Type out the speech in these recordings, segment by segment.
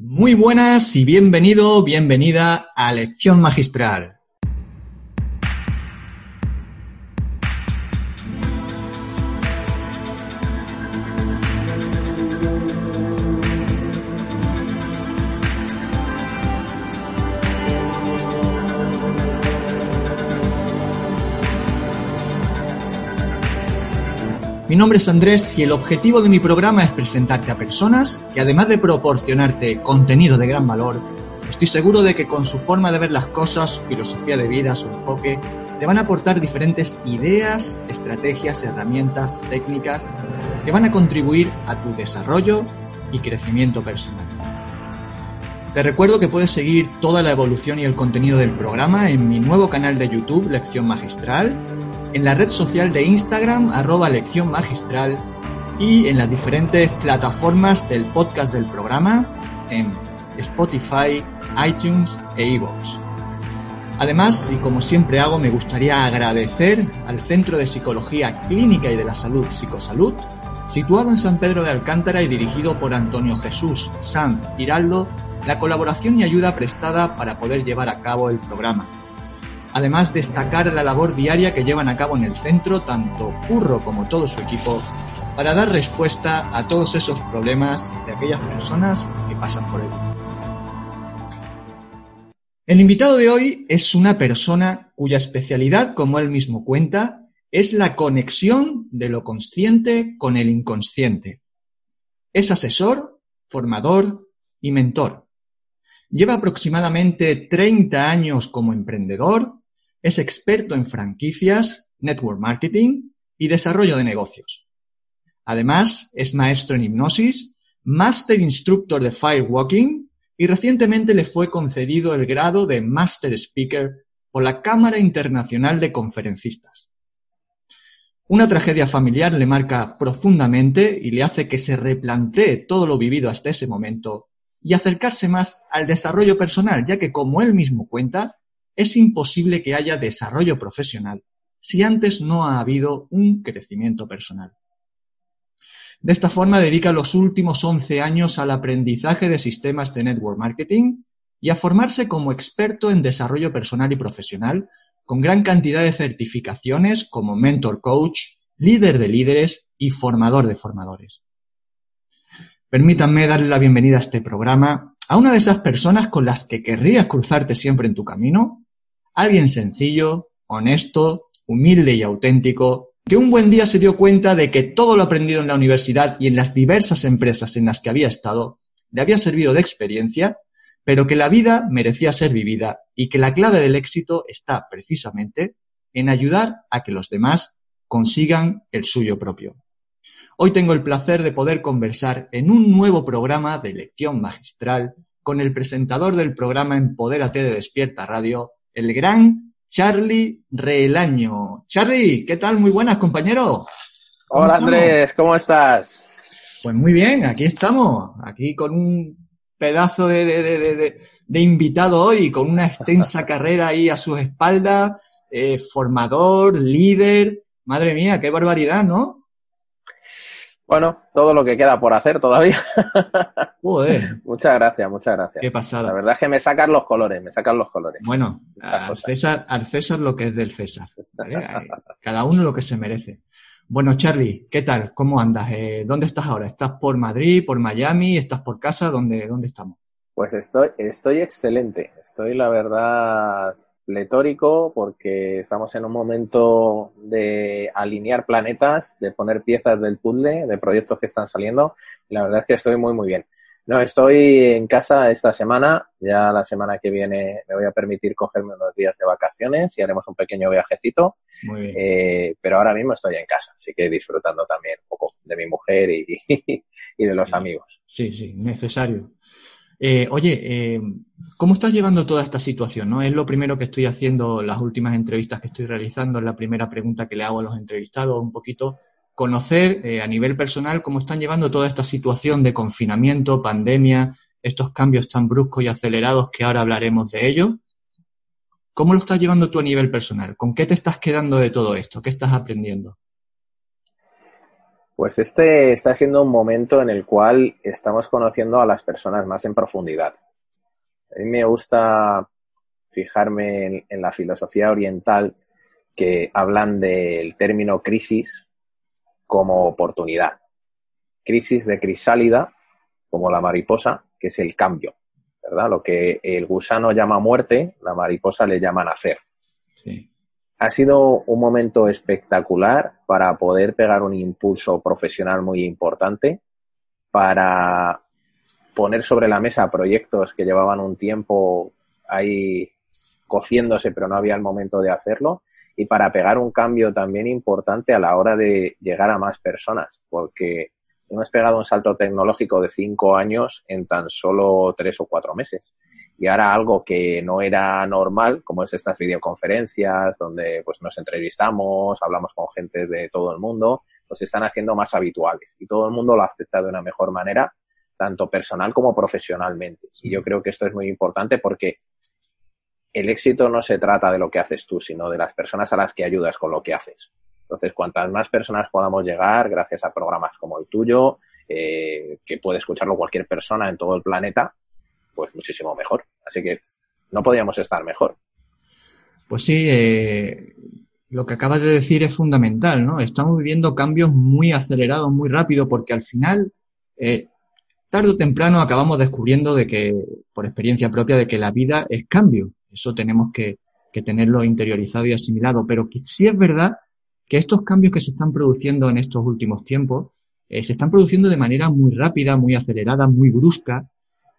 Muy buenas y bienvenido, bienvenida a Lección Magistral. Nombre es Andrés y el objetivo de mi programa es presentarte a personas que además de proporcionarte contenido de gran valor, estoy seguro de que con su forma de ver las cosas, su filosofía de vida, su enfoque, te van a aportar diferentes ideas, estrategias, herramientas, técnicas que van a contribuir a tu desarrollo y crecimiento personal. Te recuerdo que puedes seguir toda la evolución y el contenido del programa en mi nuevo canal de YouTube, Lección Magistral, en la red social de Instagram, arroba lección magistral, y en las diferentes plataformas del podcast del programa, en Spotify, iTunes e iVoox. Además, y como siempre hago, me gustaría agradecer al Centro de Psicología Clínica y de la Salud Psicosalud, situado en San Pedro de Alcántara y dirigido por Antonio Jesús Sanz Giraldo, la colaboración y ayuda prestada para poder llevar a cabo el programa. Además, destacar la labor diaria que llevan a cabo en el centro, tanto Curro como todo su equipo, para dar respuesta a todos esos problemas de aquellas personas que pasan por él. El invitado de hoy es una persona cuya especialidad, como él mismo cuenta, es la conexión de lo consciente con el inconsciente. Es asesor, formador y mentor. Lleva aproximadamente 30 años como emprendedor, es experto en franquicias, network marketing y desarrollo de negocios. Además, es maestro en hipnosis, Master Instructor de Firewalking y recientemente le fue concedido el grado de Master Speaker por la Cámara Internacional de Conferencistas. Una tragedia familiar le marca profundamente y le hace que se replantee todo lo vivido hasta ese momento y acercarse más al desarrollo personal, ya que, como él mismo cuenta, es imposible que haya desarrollo profesional si antes no ha habido un crecimiento personal. De esta forma dedica los últimos 11 años al aprendizaje de sistemas de network marketing y a formarse como experto en desarrollo personal y profesional, con gran cantidad de certificaciones como mentor coach, líder de líderes y formador de formadores. Permítanme darle la bienvenida a este programa a una de esas personas con las que querrías cruzarte siempre en tu camino Alguien sencillo, honesto, humilde y auténtico, que un buen día se dio cuenta de que todo lo aprendido en la universidad y en las diversas empresas en las que había estado le había servido de experiencia, pero que la vida merecía ser vivida y que la clave del éxito está precisamente en ayudar a que los demás consigan el suyo propio. Hoy tengo el placer de poder conversar en un nuevo programa de lección magistral con el presentador del programa Empodérate de Despierta Radio, el gran Charlie Reelaño. Charlie, ¿qué tal? Muy buenas, compañero. Hola Andrés, ¿cómo estás? Pues muy bien, aquí estamos, aquí con un pedazo de, invitado hoy, con una extensa carrera ahí a sus espaldas, eh, formador, líder. Madre mía, qué barbaridad, ¿no? Bueno, todo lo que queda por hacer todavía. muchas gracias, muchas gracias. Qué pasada. La verdad es que me sacan los colores, me sacan los colores. Bueno, al César, al César lo que es del César. Cada uno lo que se merece. Bueno, Charlie, ¿qué tal? ¿Cómo andas? Eh, ¿Dónde estás ahora? ¿Estás por Madrid, por Miami? ¿Estás por casa? ¿Dónde, dónde estamos? Pues estoy, estoy excelente. Estoy, la verdad, pletórico porque estamos en un momento de alinear planetas, de poner piezas del puzzle, de proyectos que están saliendo. La verdad es que estoy muy, muy bien. No, estoy en casa esta semana. Ya la semana que viene me voy a permitir cogerme unos días de vacaciones y haremos un pequeño viajecito. Muy bien. Eh, pero ahora mismo estoy en casa, así que disfrutando también un poco de mi mujer y, y de los amigos. Sí, sí, necesario. Eh, oye, eh, ¿cómo estás llevando toda esta situación? ¿no? Es lo primero que estoy haciendo, las últimas entrevistas que estoy realizando, es la primera pregunta que le hago a los entrevistados, un poquito conocer eh, a nivel personal cómo están llevando toda esta situación de confinamiento, pandemia, estos cambios tan bruscos y acelerados que ahora hablaremos de ello. ¿Cómo lo estás llevando tú a nivel personal? ¿Con qué te estás quedando de todo esto? ¿Qué estás aprendiendo? Pues este está siendo un momento en el cual estamos conociendo a las personas más en profundidad. A mí me gusta fijarme en, la filosofía oriental que hablan del término crisis como oportunidad. Crisis de crisálida, como la mariposa, que es el cambio, ¿verdad? Lo que el gusano llama muerte, la mariposa le llama nacer. Sí ha sido un momento espectacular para poder pegar un impulso profesional muy importante, para poner sobre la mesa proyectos que llevaban un tiempo ahí cociéndose, pero no había el momento de hacerlo, y para pegar un cambio también importante a la hora de llegar a más personas, porque hemos pegado un salto tecnológico de cinco años en tan solo tres o cuatro meses. Y ahora algo que no era normal, como es estas videoconferencias, donde pues nos entrevistamos, hablamos con gente de todo el mundo, pues se están haciendo más habituales. Y todo el mundo lo acepta de una mejor manera, tanto personal como profesionalmente. Y yo creo que esto es muy importante porque el éxito no se trata de lo que haces tú, sino de las personas a las que ayudas con lo que haces. Entonces, cuantas más personas podamos llegar, gracias a programas como el tuyo, eh, que puede escucharlo cualquier persona en todo el planeta, pues muchísimo mejor. Así que no podríamos estar mejor. Pues sí, eh, lo que acabas de decir es fundamental, ¿no? Estamos viviendo cambios muy acelerados, muy rápido, porque al final, eh, tarde o temprano acabamos descubriendo de que, por experiencia propia, de que la vida es cambio. Eso tenemos que, tenerlo interiorizado y asimilado. Pero que sí es verdad que estos cambios que se están produciendo en estos últimos tiempos eh, se están produciendo de manera muy rápida, muy acelerada, muy brusca.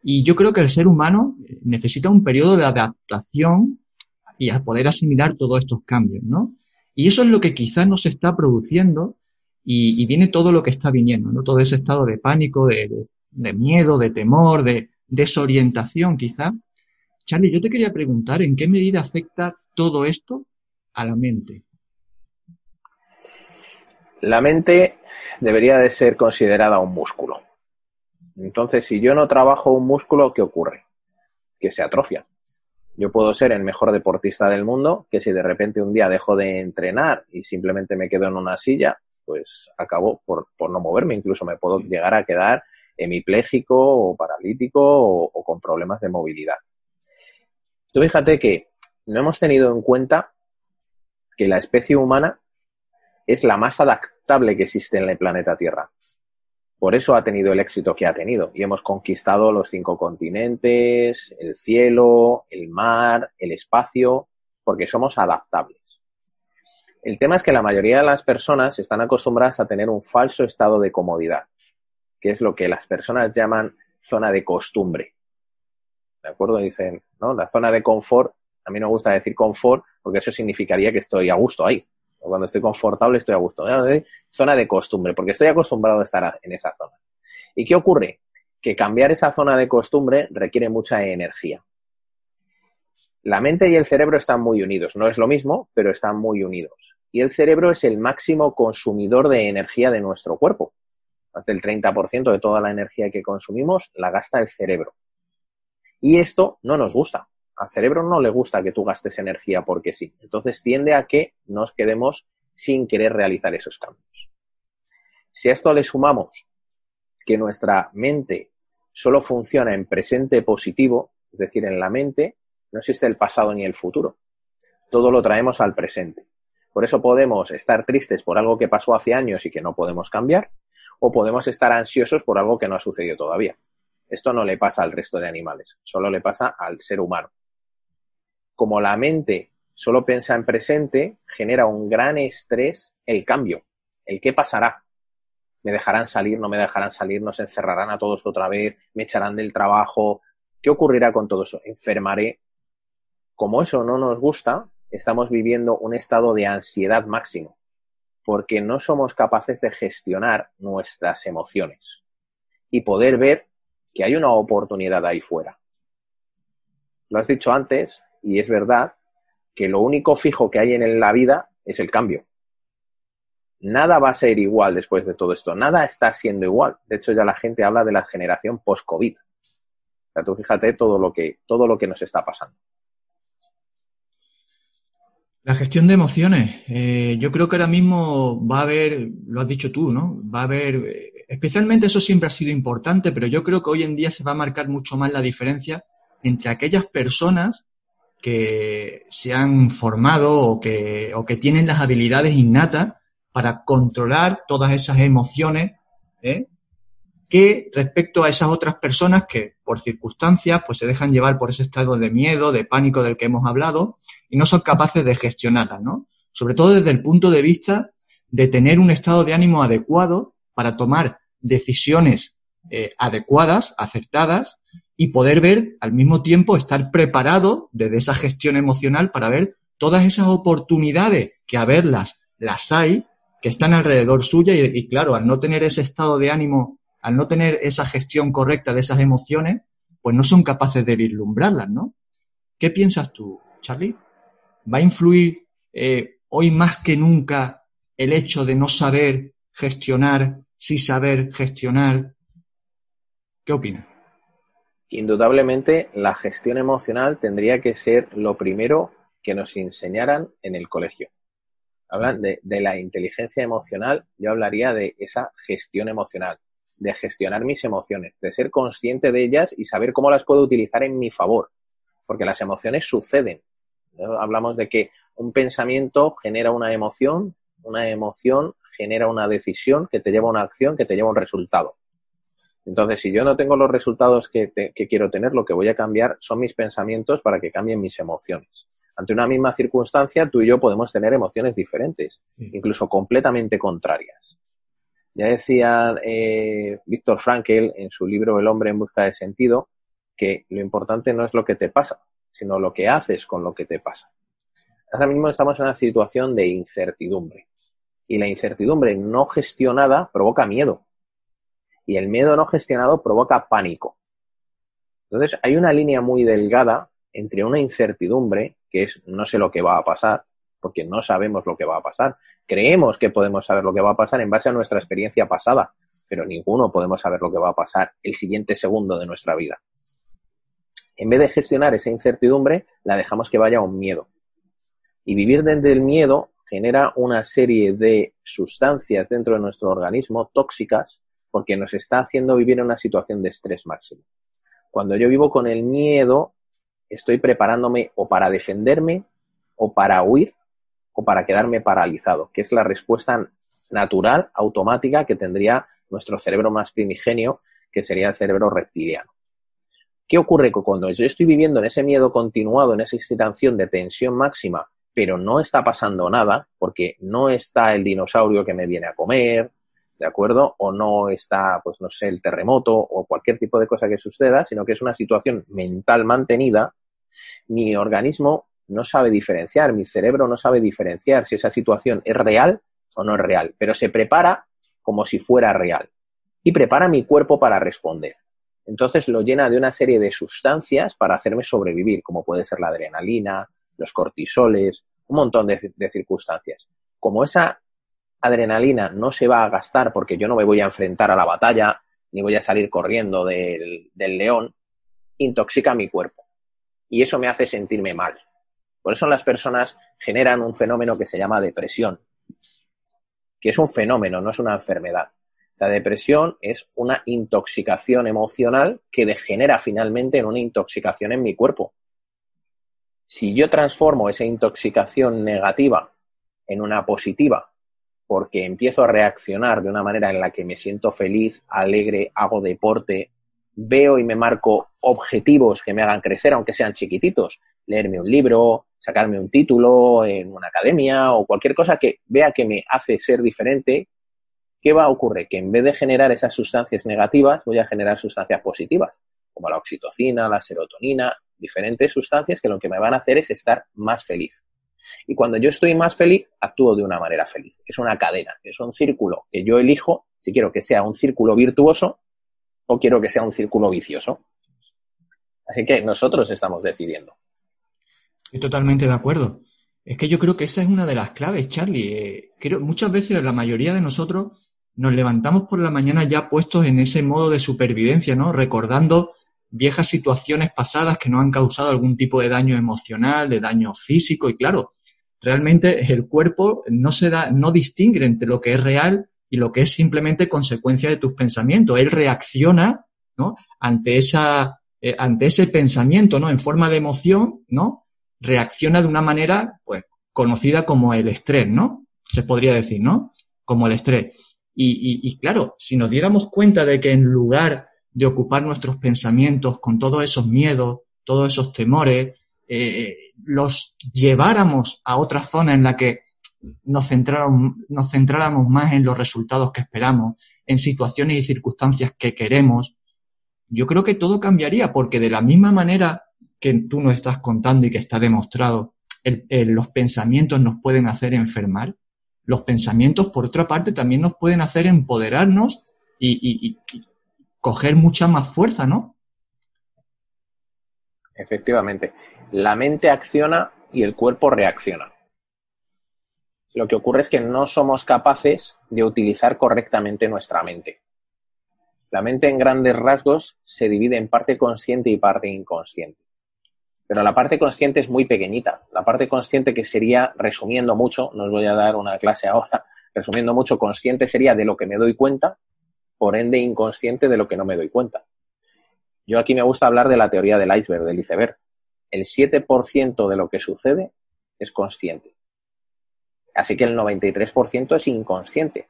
Y yo creo que el ser humano eh, necesita un periodo de adaptación y a poder asimilar todos estos cambios, ¿no? Y eso es lo que quizás no se está produciendo y, viene todo lo que está viniendo, ¿no? Todo ese estado de pánico, de, de miedo, de temor, de desorientación quizá. Charlie, yo te quería preguntar en qué medida afecta todo esto a la mente. La mente debería de ser considerada un músculo. Entonces, si yo no trabajo un músculo, ¿qué ocurre? Que se atrofia. Yo puedo ser el mejor deportista del mundo, que si de repente un día dejo de entrenar y simplemente me quedo en una silla, pues acabo por, no moverme. Incluso me puedo llegar a quedar hemipléjico o paralítico o, o con problemas de movilidad. Tú fíjate que no hemos tenido en cuenta que la especie humana es la más adaptable que existe en el planeta Tierra. Por eso ha tenido el éxito que ha tenido y hemos conquistado los cinco continentes, el cielo, el mar, el espacio, porque somos adaptables. El tema es que la mayoría de las personas están acostumbradas a tener un falso estado de comodidad, que es lo que las personas llaman zona de costumbre. ¿De acuerdo? Dicen, ¿no? La zona de confort, a mí no me gusta decir confort porque eso significaría que estoy a gusto ahí cuando estoy confortable estoy a gusto. Zona de costumbre, porque estoy acostumbrado a estar en esa zona. ¿Y qué ocurre? Que cambiar esa zona de costumbre requiere mucha energía. La mente y el cerebro están muy unidos. No es lo mismo, pero están muy unidos. Y el cerebro es el máximo consumidor de energía de nuestro cuerpo. Más del 30% de toda la energía que consumimos la gasta el cerebro. Y esto no nos gusta al cerebro no le gusta que tú gastes energía porque sí. Entonces tiende a que nos quedemos sin querer realizar esos cambios. Si a esto le sumamos que nuestra mente solo funciona en presente positivo, es decir, en la mente no existe el pasado ni el futuro. Todo lo traemos al presente. Por eso podemos estar tristes por algo que pasó hace años y que no podemos cambiar, o podemos estar ansiosos por algo que no ha sucedido todavía. Esto no le pasa al resto de animales, solo le pasa al ser humano como la mente solo piensa en presente, genera un gran estrés el cambio, el qué pasará. ¿Me dejarán salir? ¿No me dejarán salir? ¿Nos encerrarán a todos otra vez? ¿Me echarán del trabajo? ¿Qué ocurrirá con todo eso? ¿Enfermaré? Como eso no nos gusta, estamos viviendo un estado de ansiedad máximo, porque no somos capaces de gestionar nuestras emociones y poder ver que hay una oportunidad ahí fuera. Lo has dicho antes, y es verdad que lo único fijo que hay en la vida es el cambio. Nada va a ser igual después de todo esto. Nada está siendo igual. De hecho, ya la gente habla de la generación post-COVID. O sea, tú fíjate todo lo que, todo lo que nos está pasando. La gestión de emociones. Eh, yo creo que ahora mismo va a haber, lo has dicho tú, ¿no? Va a haber, eh, especialmente eso siempre ha sido importante, pero yo creo que hoy en día se va a marcar mucho más la diferencia entre aquellas personas que se han formado o que, o que tienen las habilidades innatas para controlar todas esas emociones, ¿eh? que respecto a esas otras personas que por circunstancias pues se dejan llevar por ese estado de miedo, de pánico del que hemos hablado y no son capaces de gestionarlas, ¿no? Sobre todo desde el punto de vista de tener un estado de ánimo adecuado para tomar decisiones eh, adecuadas, aceptadas y poder ver al mismo tiempo estar preparado desde esa gestión emocional para ver todas esas oportunidades que a verlas las hay, que están alrededor suya y, claro, al no tener ese estado de ánimo al no tener esa gestión correcta de esas emociones, pues no son capaces de vislumbrarlas, ¿no? ¿Qué piensas tú, Charlie? ¿Va a influir eh, hoy más que nunca el hecho de no saber gestionar, sí saber gestionar? ¿Qué opinas? Indudablemente, la gestión emocional tendría que ser lo primero que nos enseñaran en el colegio. Hablan de, de la inteligencia emocional, yo hablaría de esa gestión emocional de gestionar mis emociones, de ser consciente de ellas y saber cómo las puedo utilizar en mi favor. Porque las emociones suceden. Hablamos de que un pensamiento genera una emoción, una emoción genera una decisión que te lleva a una acción, que te lleva a un resultado. Entonces, si yo no tengo los resultados que, que quiero tener, lo que voy a cambiar son mis pensamientos para que cambien mis emociones. Ante una misma circunstancia, tú y yo podemos tener emociones diferentes, incluso completamente contrarias. Ya decía eh, Víctor Frankel en su libro El hombre en busca de sentido que lo importante no es lo que te pasa, sino lo que haces con lo que te pasa. Ahora mismo estamos en una situación de incertidumbre y la incertidumbre no gestionada provoca miedo y el miedo no gestionado provoca pánico. Entonces hay una línea muy delgada entre una incertidumbre, que es no sé lo que va a pasar, porque no sabemos lo que va a pasar. Creemos que podemos saber lo que va a pasar en base a nuestra experiencia pasada, pero ninguno podemos saber lo que va a pasar el siguiente segundo de nuestra vida. En vez de gestionar esa incertidumbre, la dejamos que vaya a un miedo. Y vivir desde el miedo genera una serie de sustancias dentro de nuestro organismo tóxicas porque nos está haciendo vivir una situación de estrés máximo. Cuando yo vivo con el miedo, estoy preparándome o para defenderme o para huir o para quedarme paralizado, que es la respuesta natural, automática que tendría nuestro cerebro más primigenio, que sería el cerebro reptiliano. ¿Qué ocurre cuando yo estoy viviendo en ese miedo continuado, en esa situación de tensión máxima, pero no está pasando nada, porque no está el dinosaurio que me viene a comer, ¿de acuerdo? O no está, pues no sé, el terremoto o cualquier tipo de cosa que suceda, sino que es una situación mental mantenida, mi organismo no sabe diferenciar, mi cerebro no sabe diferenciar si esa situación es real o no es real, pero se prepara como si fuera real y prepara mi cuerpo para responder. Entonces lo llena de una serie de sustancias para hacerme sobrevivir, como puede ser la adrenalina, los cortisoles, un montón de, circunstancias. Como esa adrenalina no se va a gastar porque yo no me voy a enfrentar a la batalla, ni voy a salir corriendo del león, intoxica mi cuerpo. Y eso me hace sentirme mal. Por eso las personas generan un fenómeno que se llama depresión, que es un fenómeno, no es una enfermedad. La depresión es una intoxicación emocional que degenera finalmente en una intoxicación en mi cuerpo. Si yo transformo esa intoxicación negativa en una positiva, porque empiezo a reaccionar de una manera en la que me siento feliz, alegre, hago deporte, veo y me marco objetivos que me hagan crecer, aunque sean chiquititos, leerme un libro, sacarme un título en una academia o cualquier cosa que vea que me hace ser diferente, ¿qué va a ocurrir? Que en vez de generar esas sustancias negativas, voy a generar sustancias positivas, como la oxitocina, la serotonina, diferentes sustancias que lo que me van a hacer es estar más feliz. Y cuando yo estoy más feliz, actúo de una manera feliz. Es una cadena, es un círculo que yo elijo si quiero que sea un círculo virtuoso o quiero que sea un círculo vicioso. Así que nosotros estamos decidiendo. Estoy totalmente de acuerdo. Es que yo creo que esa es una de las claves, Charlie. Eh, creo, muchas veces la mayoría de nosotros nos levantamos por la mañana ya puestos en ese modo de supervivencia, ¿no? Recordando viejas situaciones pasadas que nos han causado algún tipo de daño emocional, de daño físico y claro, realmente el cuerpo no se da, no distingue entre lo que es real y lo que es simplemente consecuencia de tus pensamientos. Él reacciona, ¿no? Ante esa, eh, ante ese pensamiento, ¿no? En forma de emoción, ¿no? Reacciona de una manera, pues, conocida como el estrés, ¿no? Se podría decir, ¿no? Como el estrés. Y, y, claro, si nos diéramos cuenta de que en lugar de ocupar nuestros pensamientos con todos esos miedos, todos esos temores, eh, los lleváramos a otra zona en la que nos centráramos, nos centráramos más en los resultados que esperamos, en situaciones y circunstancias que queremos, yo creo que todo cambiaría, porque de la misma manera que tú nos estás contando y que está demostrado, los pensamientos nos pueden hacer enfermar, los pensamientos, por otra parte, también nos pueden hacer empoderarnos y coger mucha más fuerza, ¿no? Efectivamente. La mente acciona y el cuerpo reacciona. Lo que ocurre es que no somos capaces de utilizar correctamente nuestra mente. La mente en grandes rasgos se divide en parte consciente y parte inconsciente. Pero la parte consciente es muy pequeñita. La parte consciente que sería, resumiendo mucho, no os voy a dar una clase ahora, resumiendo mucho, consciente sería de lo que me doy cuenta, por ende inconsciente de lo que no me doy cuenta. Yo aquí me gusta hablar de la teoría del iceberg, del iceberg. El 7% de lo que sucede es consciente. Así que el 93% es inconsciente.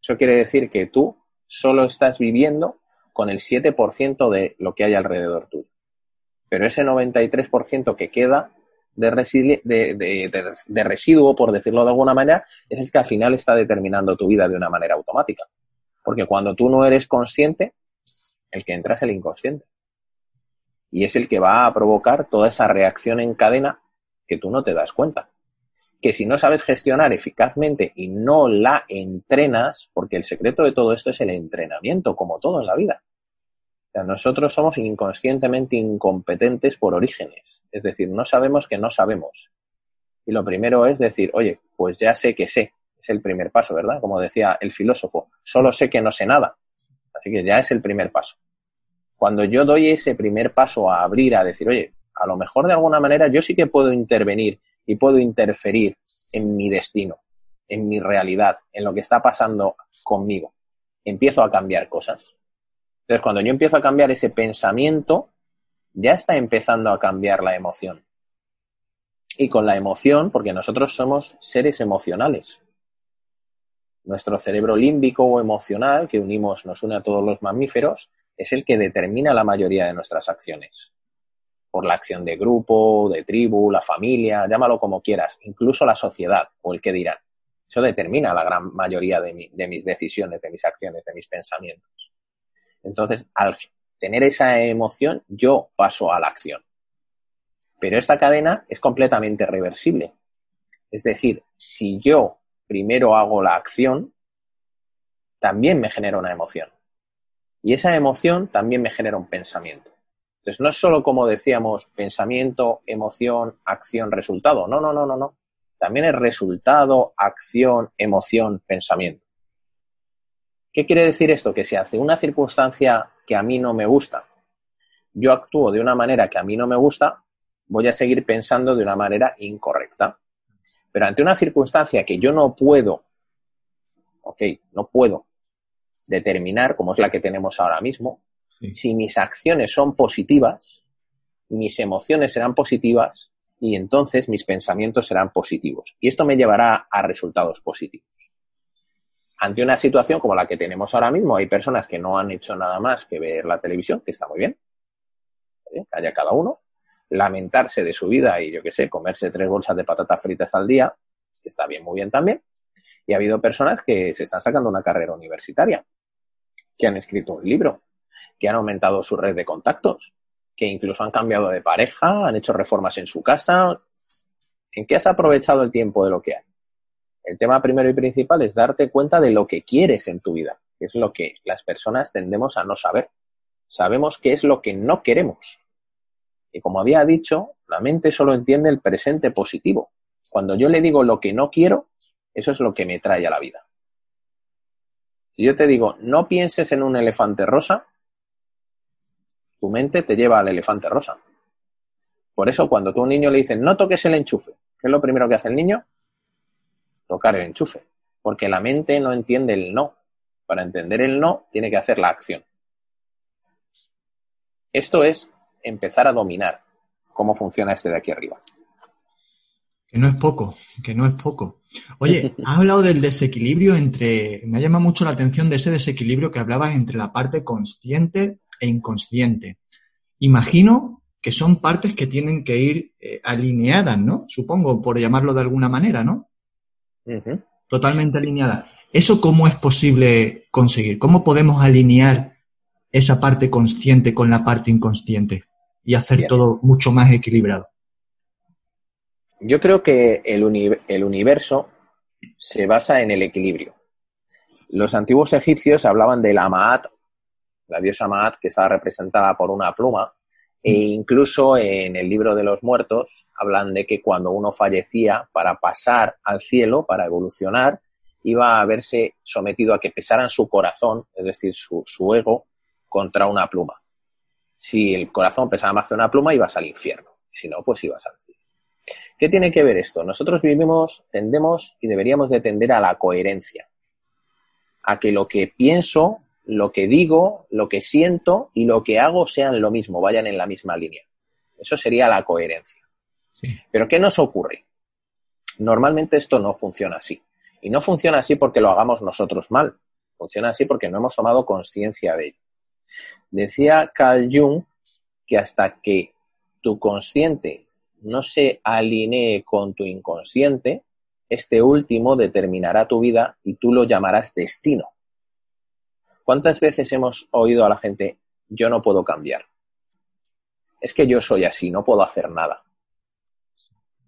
Eso quiere decir que tú solo estás viviendo con el 7% de lo que hay alrededor tuyo. Pero ese 93% que queda de, de, residuo, por decirlo de alguna manera, es el que al final está determinando tu vida de una manera automática. Porque cuando tú no eres consciente, el que entra es el inconsciente. Y es el que va a provocar toda esa reacción en cadena que tú no te das cuenta que si no sabes gestionar eficazmente y no la entrenas, porque el secreto de todo esto es el entrenamiento, como todo en la vida. Nosotros somos inconscientemente incompetentes por orígenes, es decir, no sabemos que no sabemos. Y lo primero es decir, oye, pues ya sé que sé, es el primer paso, ¿verdad? Como decía el filósofo, solo sé que no sé nada. Así que ya es el primer paso. Cuando yo doy ese primer paso a abrir, a decir, oye, a lo mejor de alguna manera yo sí que puedo intervenir y puedo interferir en mi destino, en mi realidad, en lo que está pasando conmigo. Empiezo a cambiar cosas. Entonces, cuando yo empiezo a cambiar ese pensamiento, ya está empezando a cambiar la emoción. Y con la emoción, porque nosotros somos seres emocionales. Nuestro cerebro límbico o emocional, que unimos, nos une a todos los mamíferos, es el que determina la mayoría de nuestras acciones por la acción de grupo, de tribu, la familia, llámalo como quieras, incluso la sociedad o el que dirán. Eso determina la gran mayoría de, de mis decisiones, de mis acciones, de mis pensamientos. Entonces, al tener esa emoción, yo paso a la acción. Pero esta cadena es completamente reversible. Es decir, si yo primero hago la acción, también me genera una emoción. Y esa emoción también me genera un pensamiento. Entonces, no es solo como decíamos, pensamiento, emoción, acción, resultado. No, no, no, no, no. También es resultado, acción, emoción, pensamiento. ¿Qué quiere decir esto? Que si hace una circunstancia que a mí no me gusta, yo actúo de una manera que a mí no me gusta, voy a seguir pensando de una manera incorrecta. Pero ante una circunstancia que yo no puedo, ok, no puedo determinar, como es la que tenemos ahora mismo, si mis acciones son positivas, mis emociones serán positivas y entonces mis pensamientos serán positivos. Y esto me llevará a resultados positivos. Ante una situación como la que tenemos ahora mismo, hay personas que no han hecho nada más que ver la televisión, que está muy bien, que haya cada uno, lamentarse de su vida y yo qué sé, comerse tres bolsas de patatas fritas al día, está bien, muy bien también. Y ha habido personas que se están sacando una carrera universitaria, que han escrito un libro, que han aumentado su red de contactos, que incluso han cambiado de pareja, han hecho reformas en su casa. ¿En qué has aprovechado el tiempo de lo que hay? El tema primero y principal es darte cuenta de lo que quieres en tu vida, que es lo que las personas tendemos a no saber. Sabemos qué es lo que no queremos. Y como había dicho, la mente solo entiende el presente positivo. Cuando yo le digo lo que no quiero, eso es lo que me trae a la vida. Si yo te digo, no pienses en un elefante rosa, tu mente te lleva al elefante rosa. Por eso cuando tú a un niño le dices, no toques el enchufe, ¿Qué es lo primero que hace el niño? Tocar el enchufe. Porque la mente no entiende el no. Para entender el no, tiene que hacer la acción. Esto es empezar a dominar cómo funciona este de aquí arriba. Que no es poco, que no es poco. Oye, has hablado del desequilibrio entre, me llama mucho la atención de ese desequilibrio que hablabas entre la parte consciente e inconsciente. Imagino que son partes que tienen que ir eh, alineadas, ¿no? Supongo, por llamarlo de alguna manera, ¿no? Totalmente alineadas. ¿Eso cómo es posible conseguir? ¿Cómo podemos alinear esa parte consciente con la parte inconsciente y hacer todo mucho más equilibrado? Yo creo que el, el universo se basa en el equilibrio. Los antiguos egipcios hablaban de la Maat, la diosa Maat, que estaba representada por una pluma, e incluso en el libro de los muertos hablan de que cuando uno fallecía para pasar al cielo, para evolucionar, iba a verse sometido a que pesaran su corazón, es decir, su, su ego, contra una pluma. Si el corazón pesaba más que una pluma, ibas al infierno. Si no, pues ibas al cielo. ¿Qué tiene que ver esto? Nosotros vivimos, tendemos y deberíamos de tender a la coherencia. A que lo que pienso, lo que digo, lo que siento y lo que hago sean lo mismo, vayan en la misma línea. Eso sería la coherencia. Pero ¿qué nos ocurre? Normalmente esto no funciona así. Y no funciona así porque lo hagamos nosotros mal. Funciona así porque no hemos tomado conciencia de ello. Decía Carl Jung que hasta que tu consciente no se alinee con tu inconsciente, este último determinará tu vida y tú lo llamarás destino. ¿Cuántas veces hemos oído a la gente, yo no puedo cambiar? Es que yo soy así, no puedo hacer nada.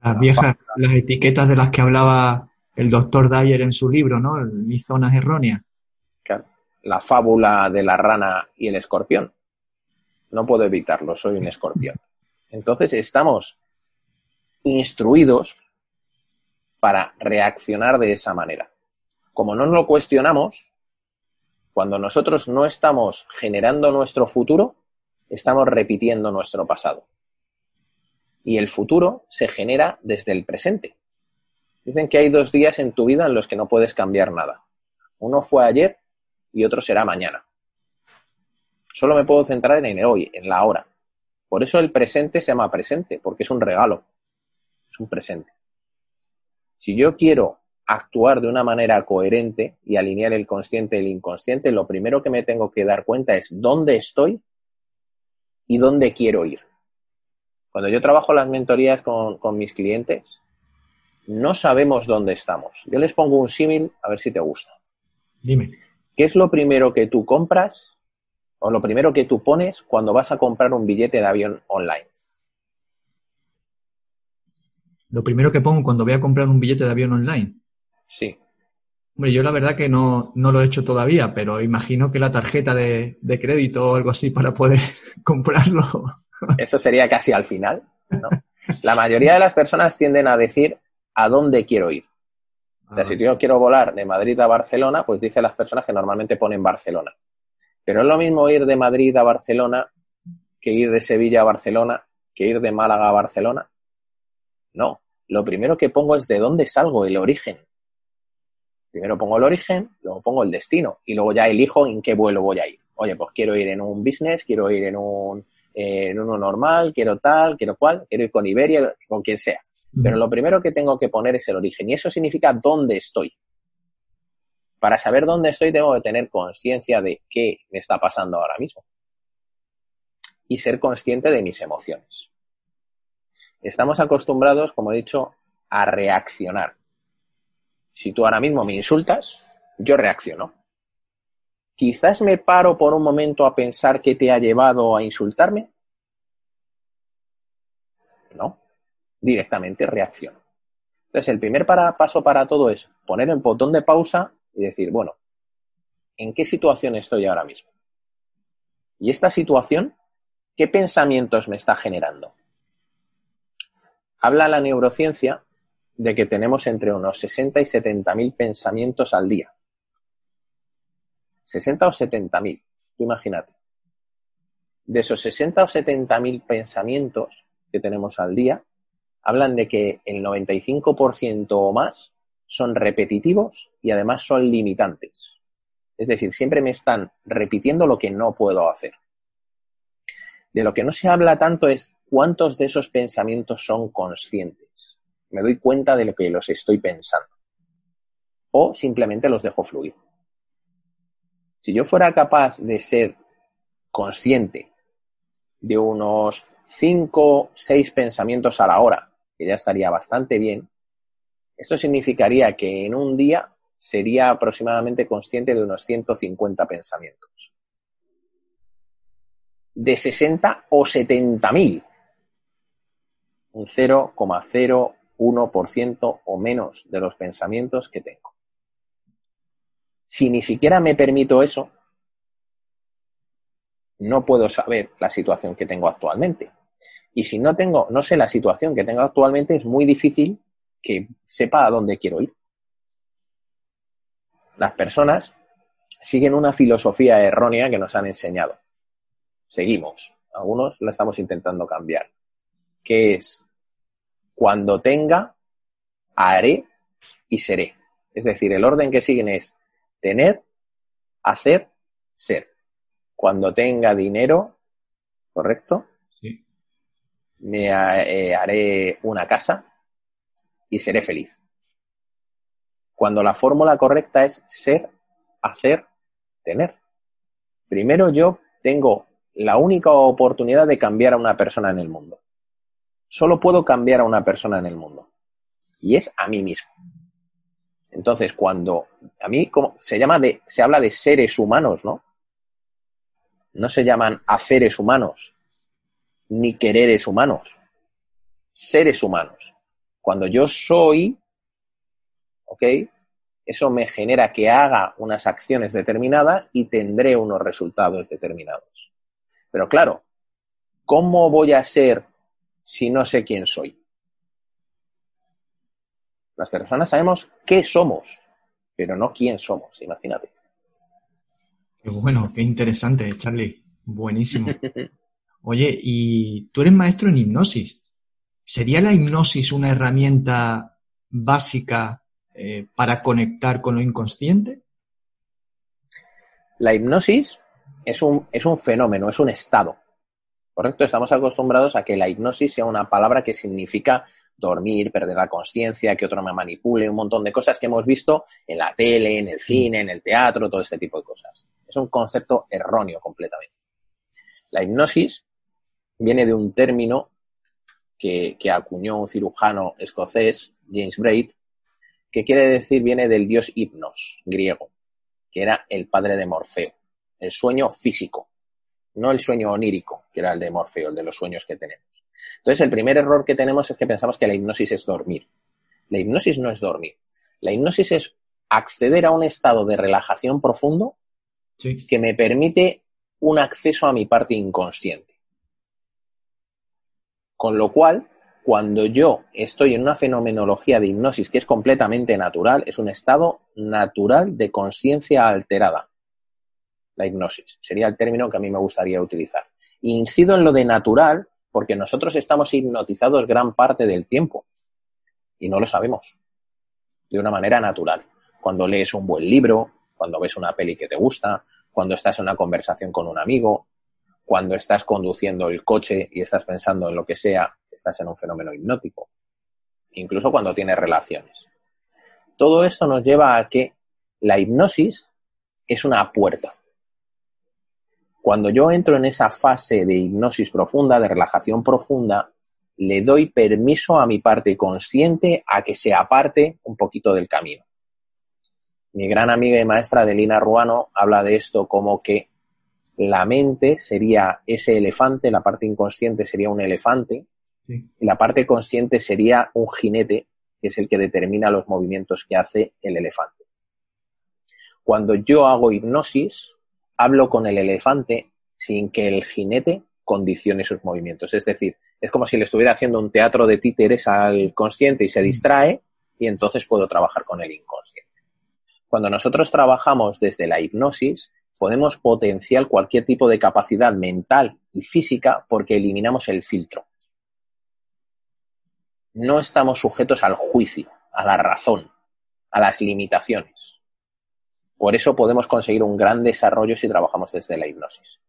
Las viejas, las etiquetas de las que hablaba el doctor Dyer en su libro, ¿no? Mis zonas erróneas. La fábula de la rana y el escorpión. No puedo evitarlo, soy un escorpión. Entonces estamos instruidos para reaccionar de esa manera. Como no nos lo cuestionamos, cuando nosotros no estamos generando nuestro futuro, estamos repitiendo nuestro pasado. Y el futuro se genera desde el presente. Dicen que hay dos días en tu vida en los que no puedes cambiar nada. Uno fue ayer y otro será mañana. Solo me puedo centrar en el hoy, en la hora. Por eso el presente se llama presente, porque es un regalo es un presente. Si yo quiero actuar de una manera coherente y alinear el consciente y el inconsciente, lo primero que me tengo que dar cuenta es dónde estoy y dónde quiero ir. Cuando yo trabajo las mentorías con, con mis clientes, no sabemos dónde estamos. Yo les pongo un símil a ver si te gusta. Dime. ¿Qué es lo primero que tú compras o lo primero que tú pones cuando vas a comprar un billete de avión online? Lo primero que pongo cuando voy a comprar un billete de avión online. Sí. Hombre, yo la verdad que no, no lo he hecho todavía, pero imagino que la tarjeta de, crédito o algo así para poder comprarlo. Eso sería casi al final. ¿no? La mayoría de las personas tienden a decir a dónde quiero ir. O sea, si ah. yo quiero volar de Madrid a Barcelona, pues dice las personas que normalmente ponen Barcelona. Pero es lo mismo ir de Madrid a Barcelona que ir de Sevilla a Barcelona, que ir de Málaga a Barcelona. No, lo primero que pongo es de dónde salgo, el origen. Primero pongo el origen, luego pongo el destino y luego ya elijo en qué vuelo voy a ir. Oye, pues quiero ir en un business, quiero ir en un en uno normal, quiero tal, quiero cual, quiero ir con Iberia, con quien sea. Pero lo primero que tengo que poner es el origen y eso significa dónde estoy. Para saber dónde estoy tengo que tener conciencia de qué me está pasando ahora mismo y ser consciente de mis emociones. Estamos acostumbrados, como he dicho, a reaccionar. Si tú ahora mismo me insultas, yo reacciono. Quizás me paro por un momento a pensar qué te ha llevado a insultarme. No, directamente reacciono. Entonces, el primer paso para todo es poner el botón de pausa y decir, bueno, ¿en qué situación estoy ahora mismo? ¿Y esta situación qué pensamientos me está generando? Habla la neurociencia de que tenemos entre unos 60 y 70 mil pensamientos al día. 60 o 70 mil, imagínate. De esos 60 o 70 mil pensamientos que tenemos al día, hablan de que el 95% o más son repetitivos y además son limitantes. Es decir, siempre me están repitiendo lo que no puedo hacer. De lo que no se habla tanto es cuántos de esos pensamientos son conscientes. Me doy cuenta de lo que los estoy pensando. O simplemente los dejo fluir. Si yo fuera capaz de ser consciente de unos 5, 6 pensamientos a la hora, que ya estaría bastante bien, esto significaría que en un día sería aproximadamente consciente de unos 150 pensamientos. De 60 o 70 mil. Un 0,01% o menos de los pensamientos que tengo. Si ni siquiera me permito eso, no puedo saber la situación que tengo actualmente. Y si no tengo, no sé la situación que tengo actualmente, es muy difícil que sepa a dónde quiero ir. Las personas siguen una filosofía errónea que nos han enseñado. Seguimos. Algunos la estamos intentando cambiar. Que es, cuando tenga, haré y seré. Es decir, el orden que siguen es tener, hacer, ser. Cuando tenga dinero, ¿correcto? Me eh, haré una casa y seré feliz. Cuando la fórmula correcta es ser, hacer, tener. Primero yo tengo la única oportunidad de cambiar a una persona en el mundo. Solo puedo cambiar a una persona en el mundo. Y es a mí mismo. Entonces, cuando a mí como, se llama de, se habla de seres humanos, ¿no? No se llaman haceres humanos, ni quereres humanos. Seres humanos. Cuando yo soy, ¿ok? Eso me genera que haga unas acciones determinadas y tendré unos resultados determinados. Pero claro, ¿cómo voy a ser si no sé quién soy? Las personas sabemos qué somos, pero no quién somos, imagínate. Qué bueno, qué interesante, Charlie. Buenísimo. Oye, y tú eres maestro en hipnosis. ¿Sería la hipnosis una herramienta básica eh, para conectar con lo inconsciente? La hipnosis es un, es un fenómeno, es un estado. ¿Correcto? Estamos acostumbrados a que la hipnosis sea una palabra que significa dormir, perder la conciencia, que otro me manipule, un montón de cosas que hemos visto en la tele, en el cine, en el teatro, todo este tipo de cosas. Es un concepto erróneo completamente. La hipnosis viene de un término que, acuñó un cirujano escocés, James Braid, que quiere decir, viene del dios Hipnos, griego, que era el padre de Morfeo, el sueño físico, no el sueño onírico, que era el de Morfeo, el de los sueños que tenemos. Entonces, el primer error que tenemos es que pensamos que la hipnosis es dormir. La hipnosis no es dormir. La hipnosis es acceder a un estado de relajación profundo que me permite un acceso a mi parte inconsciente. Con lo cual, cuando yo estoy en una fenomenología de hipnosis que es completamente natural, es un estado natural de conciencia alterada. La hipnosis sería el término que a mí me gustaría utilizar. incido en lo de natural porque nosotros estamos hipnotizados gran parte del tiempo y no lo sabemos de una manera natural. Cuando lees un buen libro, cuando ves una peli que te gusta, cuando estás en una conversación con un amigo, cuando estás conduciendo el coche y estás pensando en lo que sea, estás en un fenómeno hipnótico. Incluso cuando tienes relaciones. Todo esto nos lleva a que la hipnosis es una puerta. Cuando yo entro en esa fase de hipnosis profunda, de relajación profunda, le doy permiso a mi parte consciente a que se aparte un poquito del camino. Mi gran amiga y maestra Delina Ruano habla de esto como que la mente sería ese elefante, la parte inconsciente sería un elefante, y la parte consciente sería un jinete, que es el que determina los movimientos que hace el elefante. Cuando yo hago hipnosis, hablo con el elefante sin que el jinete condicione sus movimientos. Es decir, es como si le estuviera haciendo un teatro de títeres al consciente y se distrae y entonces puedo trabajar con el inconsciente. Cuando nosotros trabajamos desde la hipnosis, podemos potenciar cualquier tipo de capacidad mental y física porque eliminamos el filtro. no estamos sujetos al juicio, a la razón, a las limitaciones. Por eso podemos conseguir un gran desarrollo si trabajamos desde la hipnosis.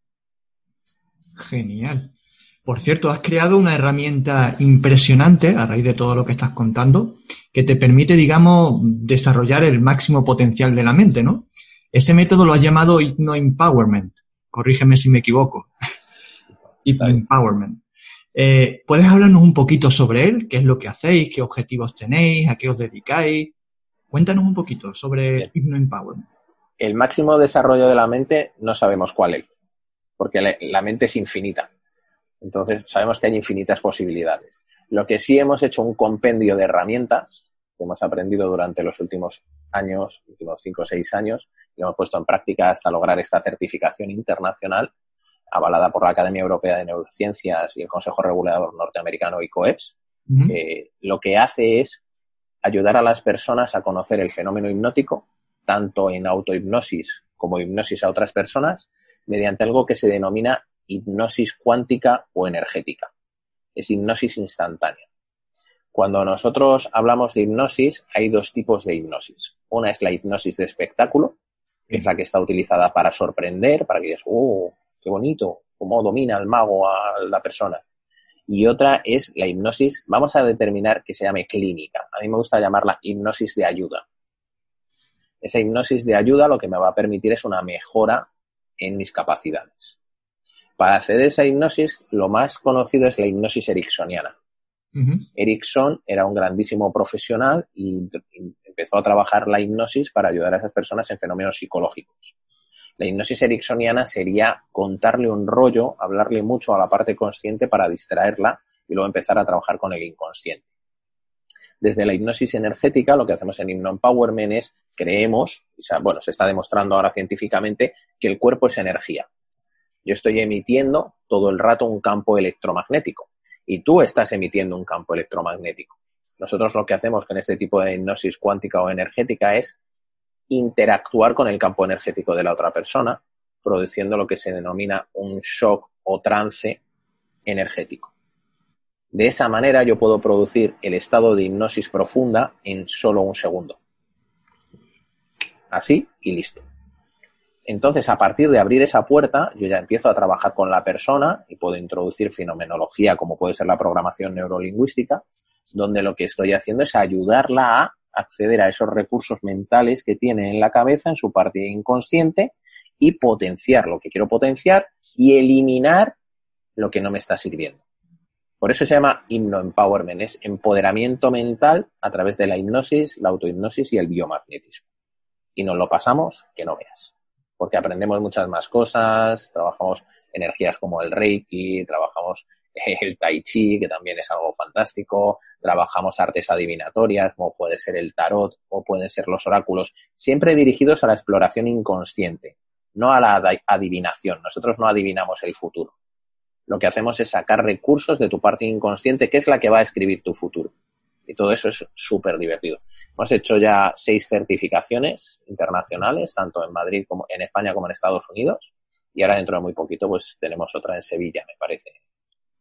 Genial. Por cierto, has creado una herramienta impresionante a raíz de todo lo que estás contando, que te permite, digamos, desarrollar el máximo potencial de la mente, ¿no? Ese método lo has llamado Hypno Empowerment. Corrígeme si me equivoco. Hypno Empowerment. Eh, ¿Puedes hablarnos un poquito sobre él? ¿Qué es lo que hacéis? ¿Qué objetivos tenéis? ¿A qué os dedicáis? Cuéntanos un poquito sobre Hypno Empowerment. El máximo desarrollo de la mente no sabemos cuál es, porque la mente es infinita. Entonces sabemos que hay infinitas posibilidades. Lo que sí hemos hecho un compendio de herramientas que hemos aprendido durante los últimos años, últimos cinco o seis años, y hemos puesto en práctica hasta lograr esta certificación internacional avalada por la Academia Europea de Neurociencias y el Consejo Regulador Norteamericano ICOEPS, que lo que hace es ayudar a las personas a conocer el fenómeno hipnótico, tanto en autohipnosis como hipnosis a otras personas, mediante algo que se denomina hipnosis cuántica o energética. Es hipnosis instantánea. Cuando nosotros hablamos de hipnosis, hay dos tipos de hipnosis. Una es la hipnosis de espectáculo, que es la que está utilizada para sorprender, para que digas, oh, qué bonito, cómo domina el mago a la persona. Y otra es la hipnosis, vamos a determinar que se llame clínica. A mí me gusta llamarla hipnosis de ayuda. Esa hipnosis de ayuda lo que me va a permitir es una mejora en mis capacidades. Para a esa hipnosis, lo más conocido es la hipnosis ericksoniana. Erickson era un grandísimo profesional y empezó a trabajar la hipnosis para ayudar a esas personas en fenómenos psicológicos. La hipnosis ericksoniana sería contarle un rollo, hablarle mucho a la parte consciente para distraerla y luego empezar a trabajar con el inconsciente. Desde la hipnosis energética, lo que hacemos en Hypno Empowerment es creemos, bueno, se está demostrando ahora científicamente que el cuerpo es energía yo estoy emitiendo todo el rato un campo electromagnético y tú estás emitiendo un campo electromagnético. Nosotros lo que hacemos con este tipo de hipnosis cuántica o energética es interactuar con el campo energético de la otra persona, produciendo lo que se denomina un shock o trance energético. De esa manera yo puedo producir el estado de hipnosis profunda en solo un segundo. Así y listo. Entonces, a partir de abrir esa puerta, yo ya empiezo a trabajar con la persona y puedo introducir fenomenología, como puede ser la programación neurolingüística, donde lo que estoy haciendo es ayudarla a acceder a esos recursos mentales que tiene en la cabeza, en su parte inconsciente, y potenciar lo que quiero potenciar y eliminar lo que no me está sirviendo. Por eso se llama hipnoempowerment, es empoderamiento mental a través de la hipnosis, la autohipnosis y el biomagnetismo. Y nos lo pasamos que no veas porque aprendemos muchas más cosas, trabajamos energías como el Reiki, trabajamos el Tai Chi, que también es algo fantástico, trabajamos artes adivinatorias, como puede ser el tarot o pueden ser los oráculos, siempre dirigidos a la exploración inconsciente, no a la adivinación. Nosotros no adivinamos el futuro. Lo que hacemos es sacar recursos de tu parte inconsciente, que es la que va a escribir tu futuro. Y todo eso es súper divertido. Hemos hecho ya seis certificaciones internacionales, tanto en Madrid como en España como en Estados Unidos. Y ahora dentro de muy poquito, pues tenemos otra en Sevilla, me parece.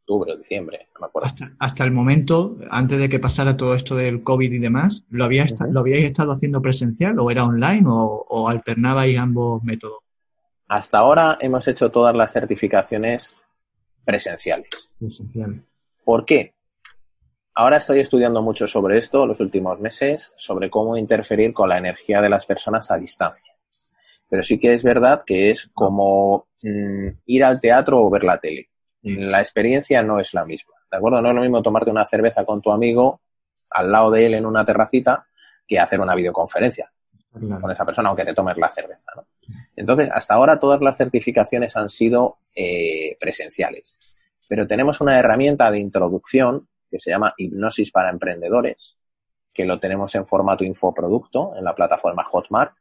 Octubre o diciembre, no me acuerdo. Hasta, el momento, antes de que pasara todo esto del COVID y demás, ¿lo, habíais, ¿lo habíais estado haciendo presencial o era online o, o alternabais ambos métodos? Hasta ahora hemos hecho todas las certificaciones presenciales. Presenciales. ¿Por qué? Ahora estoy estudiando mucho sobre esto los últimos meses, sobre cómo interferir con la energía de las personas a distancia. Pero sí que es verdad que es como mm, ir al teatro o ver la tele. La experiencia no es la misma. ¿De acuerdo? No es lo mismo tomarte una cerveza con tu amigo al lado de él en una terracita que hacer una videoconferencia con esa persona, aunque te tomes la cerveza. Entonces, hasta ahora todas las certificaciones han sido eh, presenciales. Pero tenemos una herramienta de introducción que se llama Hipnosis para Emprendedores, que lo tenemos en formato infoproducto en la plataforma Hotmart,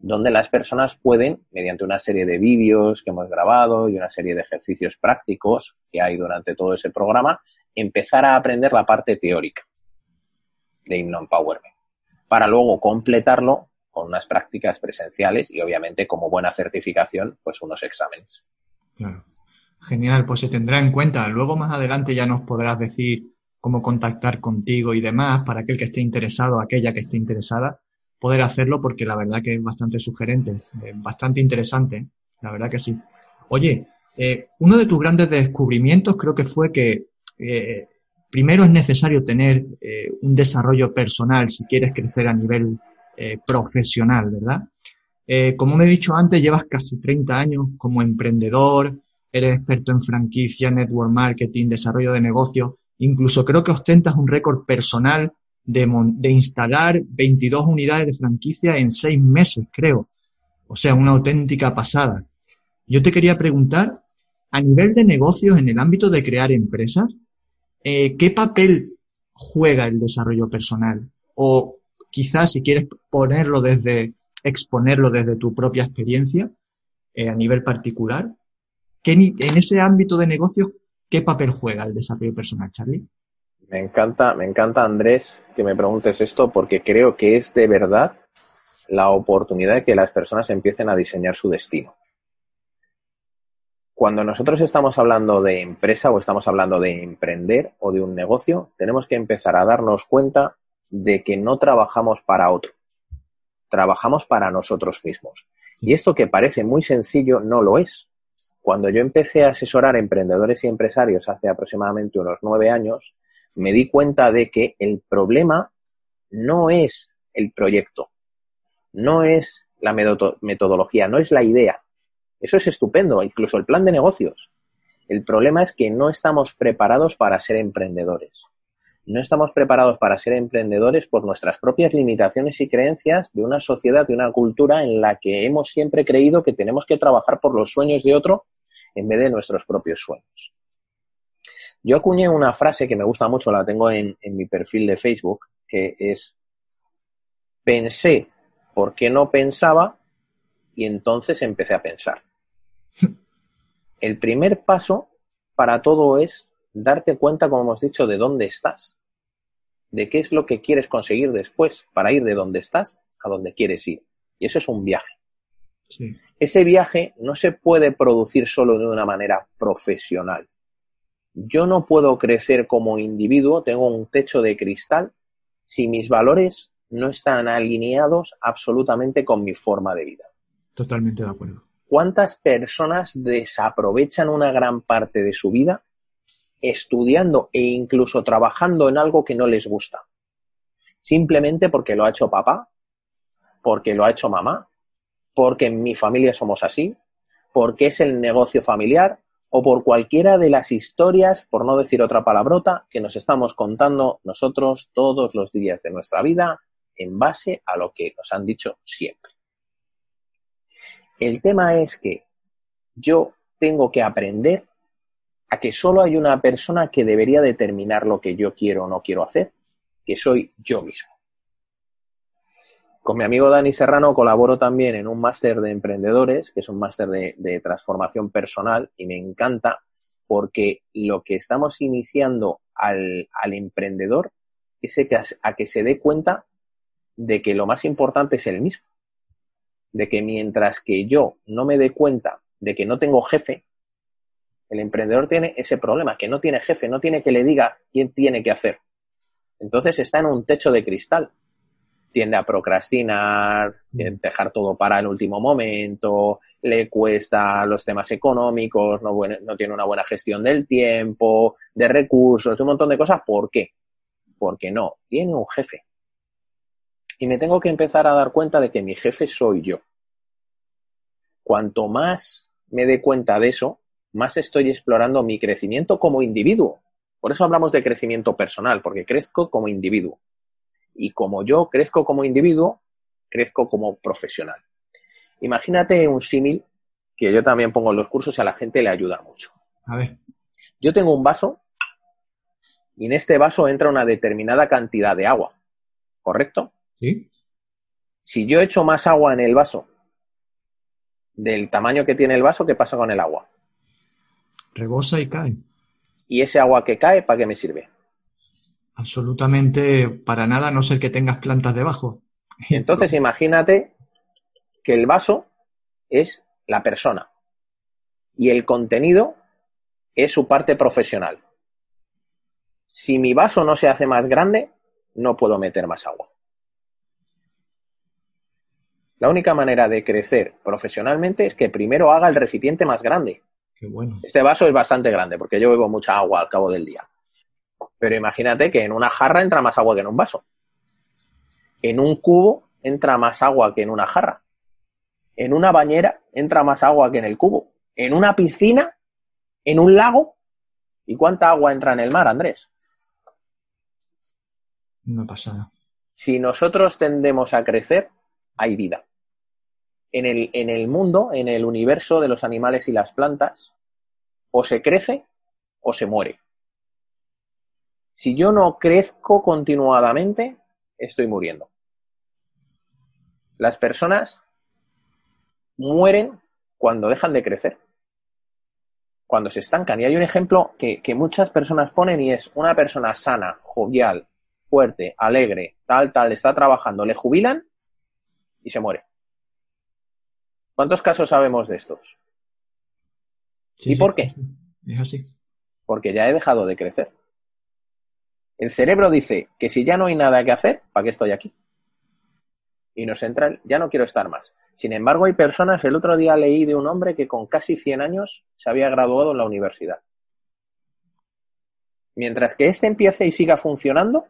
donde las personas pueden, mediante una serie de vídeos que hemos grabado y una serie de ejercicios prácticos que hay durante todo ese programa, empezar a aprender la parte teórica de Hipno Empowerment, para luego completarlo con unas prácticas presenciales y obviamente como buena certificación, pues unos exámenes. Genial, pues se tendrá en cuenta. Luego más adelante ya nos podrás decir cómo contactar contigo y demás, para aquel que esté interesado, aquella que esté interesada, poder hacerlo porque la verdad que es bastante sugerente, bastante interesante, la verdad que sí. Oye, eh, uno de tus grandes descubrimientos creo que fue que eh, primero es necesario tener eh, un desarrollo personal si quieres crecer a nivel profesional, ¿verdad? como me he dicho antes, llevas casi 30 años como emprendedor, eres experto en franquicia, network marketing, desarrollo de negocio, incluso creo que ostentas un récord personal de, de instalar 22 unidades de franquicia en seis meses, creo. O sea, una auténtica pasada. Yo te quería preguntar a nivel de negocios, en el ámbito de crear empresas, eh, ¿qué papel juega el desarrollo personal? O quizás si quieres ponerlo desde, exponerlo desde tu propia experiencia, eh, a nivel particular, ¿qué, en ese ámbito de negocios, ¿qué papel juega el desarrollo personal, Charlie? Me encanta, me encanta, Andrés, que me preguntes esto porque creo que es de verdad la oportunidad de que las personas empiecen a diseñar su destino cuando nosotros estamos hablando de empresa o estamos hablando de emprender o de un negocio, tenemos que empezar a darnos cuenta de que no trabajamos para otro, trabajamos para nosotros mismos. Y esto que parece muy sencillo no lo es. Cuando yo empecé a asesorar emprendedores y empresarios hace aproximadamente unos nueve años, me di cuenta de que el problema no es el proyecto, no es la metodología, no es la idea, eso es estupendo, incluso el plan de negocios. El problema es que no estamos preparados para ser emprendedores. No estamos preparados para ser emprendedores por nuestras propias limitaciones y creencias de una sociedad, de una cultura en la que hemos siempre creído que tenemos que trabajar por los sueños de otro en vez de nuestros propios sueños. Yo acuñé una frase que me gusta mucho, la tengo en, en mi perfil de Facebook, que es, pensé porque no pensaba y entonces empecé a pensar. El primer paso para todo es darte cuenta, como hemos dicho, de dónde estás, de qué es lo que quieres conseguir después para ir de donde estás a donde quieres ir. Y eso es un viaje. Ese viaje no se puede producir solo de una manera profesional. Yo no puedo crecer como individuo, tengo un techo de cristal, si mis valores no están alineados absolutamente con mi forma de vida. Totalmente de acuerdo. ¿Cuántas personas desaprovechan una gran parte de su vida estudiando e incluso trabajando en algo que no les gusta? Simplemente porque lo ha hecho papá, porque lo ha hecho mamá, porque en mi familia somos así, porque es el negocio familiar o por cualquiera de las historias, por no decir otra palabrota, que nos estamos contando nosotros todos los días de nuestra vida en base a lo que nos han dicho siempre. El tema es que yo tengo que aprender a que solo hay una persona que debería determinar lo que yo quiero o no quiero hacer, que soy yo mismo. Con mi amigo Dani Serrano colaboro también en un máster de emprendedores, que es un máster de, transformación personal, y me encanta porque lo que estamos iniciando al, emprendedor es a que se dé cuenta de que lo más importante es el mismo de que mientras que yo no me dé cuenta de que no tengo jefe, el emprendedor tiene ese problema, que no tiene jefe, no tiene que le diga quién tiene que hacer. Entonces está en un techo de cristal. Tiende a procrastinar, mm. dejar todo para el último momento, le cuesta los temas económicos, no, no tiene una buena gestión del tiempo, de recursos, un montón de cosas. ¿Por qué? Porque no, tiene un jefe y me tengo que empezar a dar cuenta de que mi jefe soy yo. Cuanto más me dé cuenta de eso, más estoy explorando mi crecimiento como individuo. Por eso hablamos de crecimiento personal, porque crezco como individuo. Y como yo crezco como individuo, crezco como profesional. Imagínate un símil que yo también pongo en los cursos y a la gente le ayuda mucho. A ver. Yo tengo un vaso y en este vaso entra una determinada cantidad de agua, ¿correcto? Si yo echo más agua en el vaso del tamaño que tiene el vaso, ¿qué pasa con el agua? Rebosa y cae. ¿Y ese agua que cae, para qué me sirve? Absolutamente para nada, a no ser que tengas plantas debajo. Entonces imagínate que el vaso es la persona y el contenido es su parte profesional. Si mi vaso no se hace más grande, no puedo meter más agua. La única manera de crecer profesionalmente es que primero haga el recipiente más grande. Qué bueno. Este vaso es bastante grande porque yo bebo mucha agua al cabo del día. Pero imagínate que en una jarra entra más agua que en un vaso. En un cubo entra más agua que en una jarra. En una bañera entra más agua que en el cubo. En una piscina, en un lago. ¿Y cuánta agua entra en el mar, Andrés? Una pasada. Si nosotros tendemos a crecer, hay vida. En el, en el mundo, en el universo de los animales y las plantas, o se crece o se muere. Si yo no crezco continuadamente, estoy muriendo. Las personas mueren cuando dejan de crecer, cuando se estancan. Y hay un ejemplo que, que muchas personas ponen y es una persona sana, jovial, fuerte, alegre, tal, tal, está trabajando, le jubilan y se muere. ¿Cuántos casos sabemos de estos? Sí, ¿Y sí, por qué? sí, Es así. Porque ya he dejado de crecer. El cerebro dice que si ya no hay nada que hacer, ¿para qué estoy aquí? Y nos entra el, ya no quiero estar más. Sin embargo, hay personas, el otro día leí de un hombre que con casi 100 años se había graduado en la universidad. Mientras que este empiece y siga funcionando,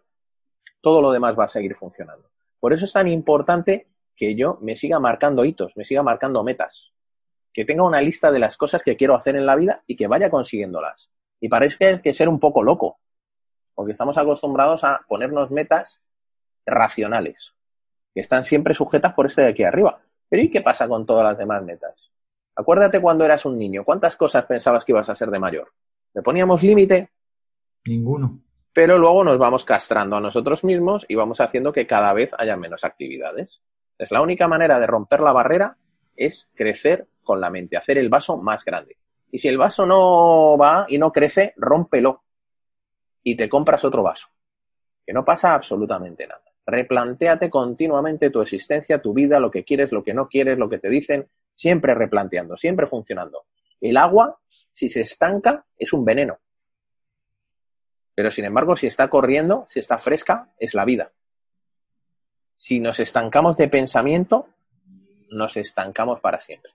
todo lo demás va a seguir funcionando. Por eso es tan importante que yo me siga marcando hitos, me siga marcando metas, que tenga una lista de las cosas que quiero hacer en la vida y que vaya consiguiéndolas. Y para eso hay que ser un poco loco, porque estamos acostumbrados a ponernos metas racionales, que están siempre sujetas por este de aquí arriba. Pero ¿y qué pasa con todas las demás metas? Acuérdate cuando eras un niño, ¿cuántas cosas pensabas que ibas a ser de mayor? ¿Le poníamos límite? Ninguno. pero luego nos vamos castrando a nosotros mismos y vamos haciendo que cada vez haya menos actividades. Entonces, la única manera de romper la barrera es crecer con la mente, hacer el vaso más grande. Y si el vaso no va y no crece, rómpelo y te compras otro vaso. Que no pasa absolutamente nada. Replantéate continuamente tu existencia, tu vida, lo que quieres, lo que no quieres, lo que te dicen, siempre replanteando, siempre funcionando. El agua, si se estanca, es un veneno. Pero sin embargo, si está corriendo, si está fresca, es la vida. Si nos estancamos de pensamiento, nos estancamos para siempre.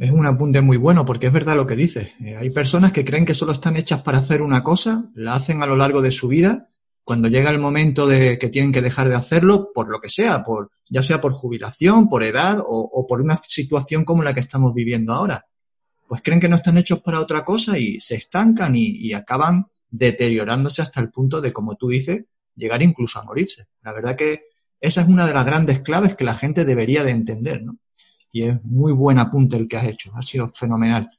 Es un apunte muy bueno porque es verdad lo que dices. Eh, hay personas que creen que solo están hechas para hacer una cosa, la hacen a lo largo de su vida. Cuando llega el momento de que tienen que dejar de hacerlo, por lo que sea, por, ya sea por jubilación, por edad o, por una situación como la que estamos viviendo ahora, pues creen que no están hechos para otra cosa y se estancan y, y acaban deteriorándose hasta el punto de, como tú dices, llegar incluso a morirse. La verdad que esa es una de las grandes claves que la gente debería de entender, ¿no? Y es muy buen apunte el que has hecho, ha sido fenomenal.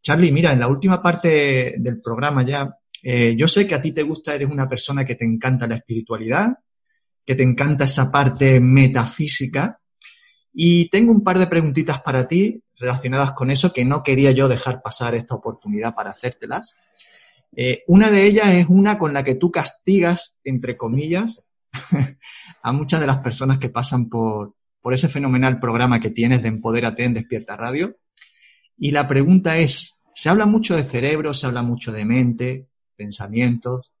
Charlie, mira, en la última parte del programa ya, eh, yo sé que a ti te gusta, eres una persona que te encanta la espiritualidad, que te encanta esa parte metafísica, y tengo un par de preguntitas para ti relacionadas con eso que no quería yo dejar pasar esta oportunidad para hacértelas. Eh, una de ellas es una con la que tú castigas, entre comillas, a muchas de las personas que pasan por, por ese fenomenal programa que tienes de Empodérate en Despierta Radio. Y la pregunta es, se habla mucho de cerebro, se habla mucho de mente, pensamientos,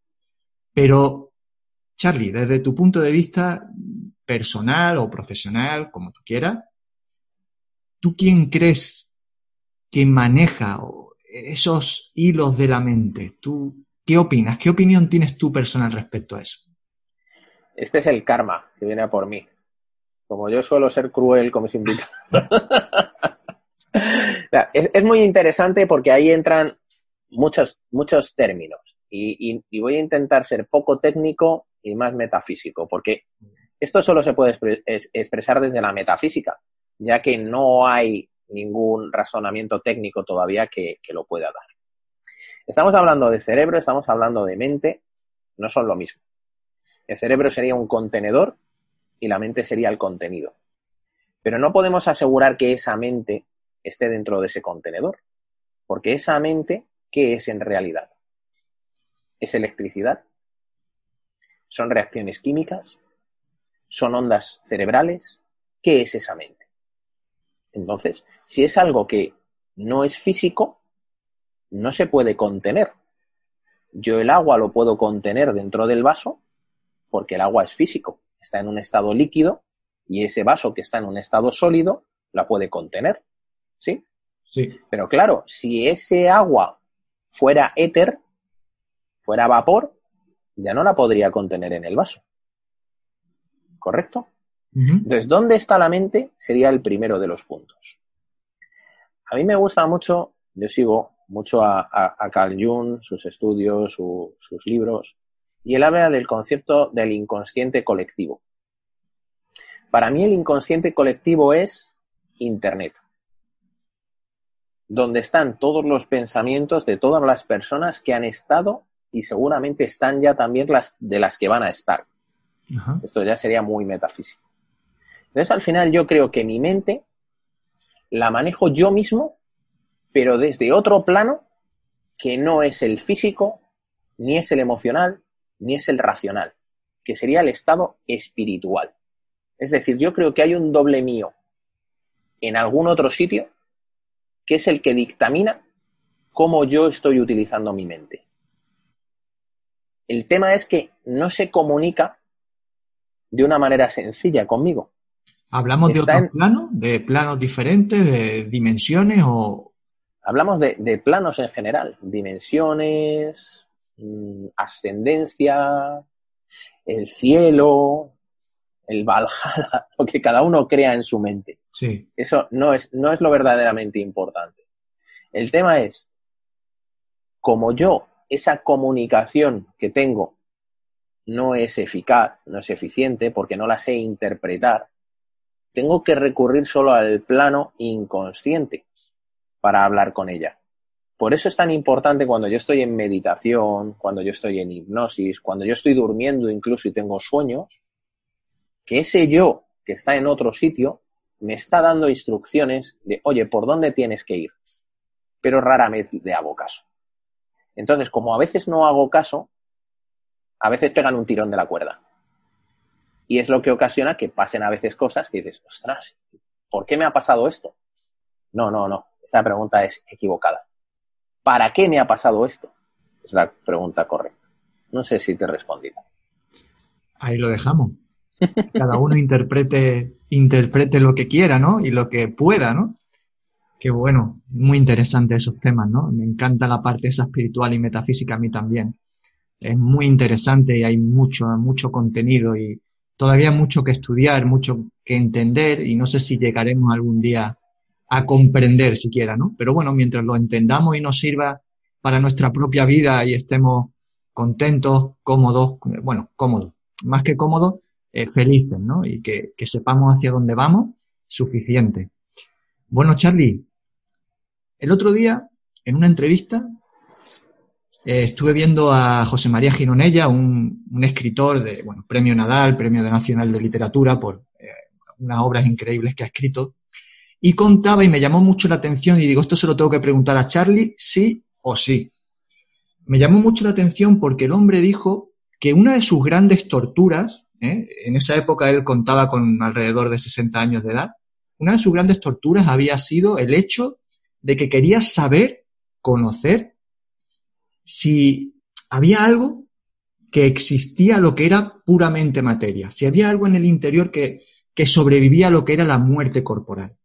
pero, Charlie, desde tu punto de vista personal o profesional, como tú quieras, ¿tú quién crees que maneja esos hilos de la mente? ¿Tú qué opinas? ¿Qué opinión tienes tú personal respecto a eso? Este es el karma que viene a por mí. Como yo suelo ser cruel con mis invitados. es, muy interesante porque ahí entran muchos, muchos términos. Y, voy a intentar ser poco técnico y más metafísico, porque esto solo se puede expre es, expresar desde la metafísica, ya que no hay ningún razonamiento técnico todavía que lo pueda dar. Estamos hablando de cerebro, estamos hablando de mente, no son lo mismo. El cerebro sería un contenedor y la mente sería el contenido. Pero no podemos asegurar que esa mente esté dentro de ese contenedor, porque esa mente, ¿qué es en realidad? ¿Es electricidad? ¿Son reacciones químicas? ¿Son ondas cerebrales? ¿Qué es esa mente? Entonces, si es algo que no es físico, no se puede contener. Yo el agua lo puedo contener dentro del vaso porque el agua es físico, está en un estado líquido y ese vaso que está en un estado sólido la puede contener. ¿Sí? Sí. Pero claro, si ese agua fuera éter, fuera vapor, ya no la podría contener en el vaso. ¿Correcto? Entonces, ¿dónde está la mente? Sería el primero de los puntos. A mí me gusta mucho, yo sigo mucho a, Carl Jung, sus estudios, sus libros, y él habla del concepto del inconsciente colectivo. Para mí el inconsciente colectivo es Internet, donde están todos los pensamientos de todas las personas que han estado y seguramente están ya también las de las que van a estar. Esto ya sería muy metafísico. Entonces, al final yo creo que mi mente la manejo yo mismo, pero desde otro plano que no es el físico, ni es el emocional, ni es el racional, que sería el estado espiritual. Es decir, yo creo que hay un doble mío en algún otro sitio que es el que dictamina cómo yo estoy utilizando mi mente. El tema es que no se comunica de una manera sencilla conmigo. ¿Hablamos de otro plano? ¿De planos diferentes? ¿De dimensiones? o Hablamos de, planos en general. Dimensiones, mm, ascendencia, el cielo, el Valhalla, lo que cada uno crea en su mente. Sí. Eso no es, no es lo verdaderamente importante. El tema es, como yo, esa comunicación que tengo no es eficaz, no es eficiente, porque no la sé interpretar, tengo que recurrir solo al plano inconsciente para hablar con ella. Por eso es tan importante cuando yo estoy en meditación, cuando yo estoy en hipnosis, cuando yo estoy durmiendo incluso y tengo sueños, que ese yo que está en otro sitio me está dando instrucciones de, oye, ¿por dónde tienes que ir? Pero raramente le hago caso. Entonces, como a veces no hago caso, a veces pegan un tirón de la cuerda. Y es lo que ocasiona que pasen a veces cosas que dices, ostras, ¿por qué me ha pasado esto? No, no, no. Esa pregunta es equivocada. ¿Para qué me ha pasado esto? Es la pregunta correcta. No sé si te he respondido. Ahí lo dejamos. Cada uno interprete, interprete lo que quiera, ¿no? Y lo que pueda, ¿no? Qué bueno, muy interesante esos temas, ¿no? Me encanta la parte esa espiritual y metafísica a mí también. Es muy interesante y hay mucho, mucho contenido y todavía mucho que estudiar, mucho que entender y no sé si llegaremos algún día a comprender siquiera, ¿no? Pero bueno, mientras lo entendamos y nos sirva para nuestra propia vida y estemos contentos, cómodos, bueno, cómodos, más que cómodos, eh, felices, ¿no? Y que, sepamos hacia dónde vamos, suficiente. Bueno, Charlie, el otro día, en una entrevista, eh, estuve viendo a José María Gironella, un, escritor de, bueno, premio Nadal, premio nacional de literatura por eh, unas obras increíbles que ha escrito, y contaba y me llamó mucho la atención y digo, esto se lo tengo que preguntar a Charlie, sí o sí. Me llamó mucho la atención porque el hombre dijo que una de sus grandes torturas, ¿eh? en esa época él contaba con alrededor de 60 años de edad, una de sus grandes torturas había sido el hecho de que quería saber, conocer si había algo que existía lo que era puramente materia, si había algo en el interior que, que sobrevivía a lo que era la muerte corporal.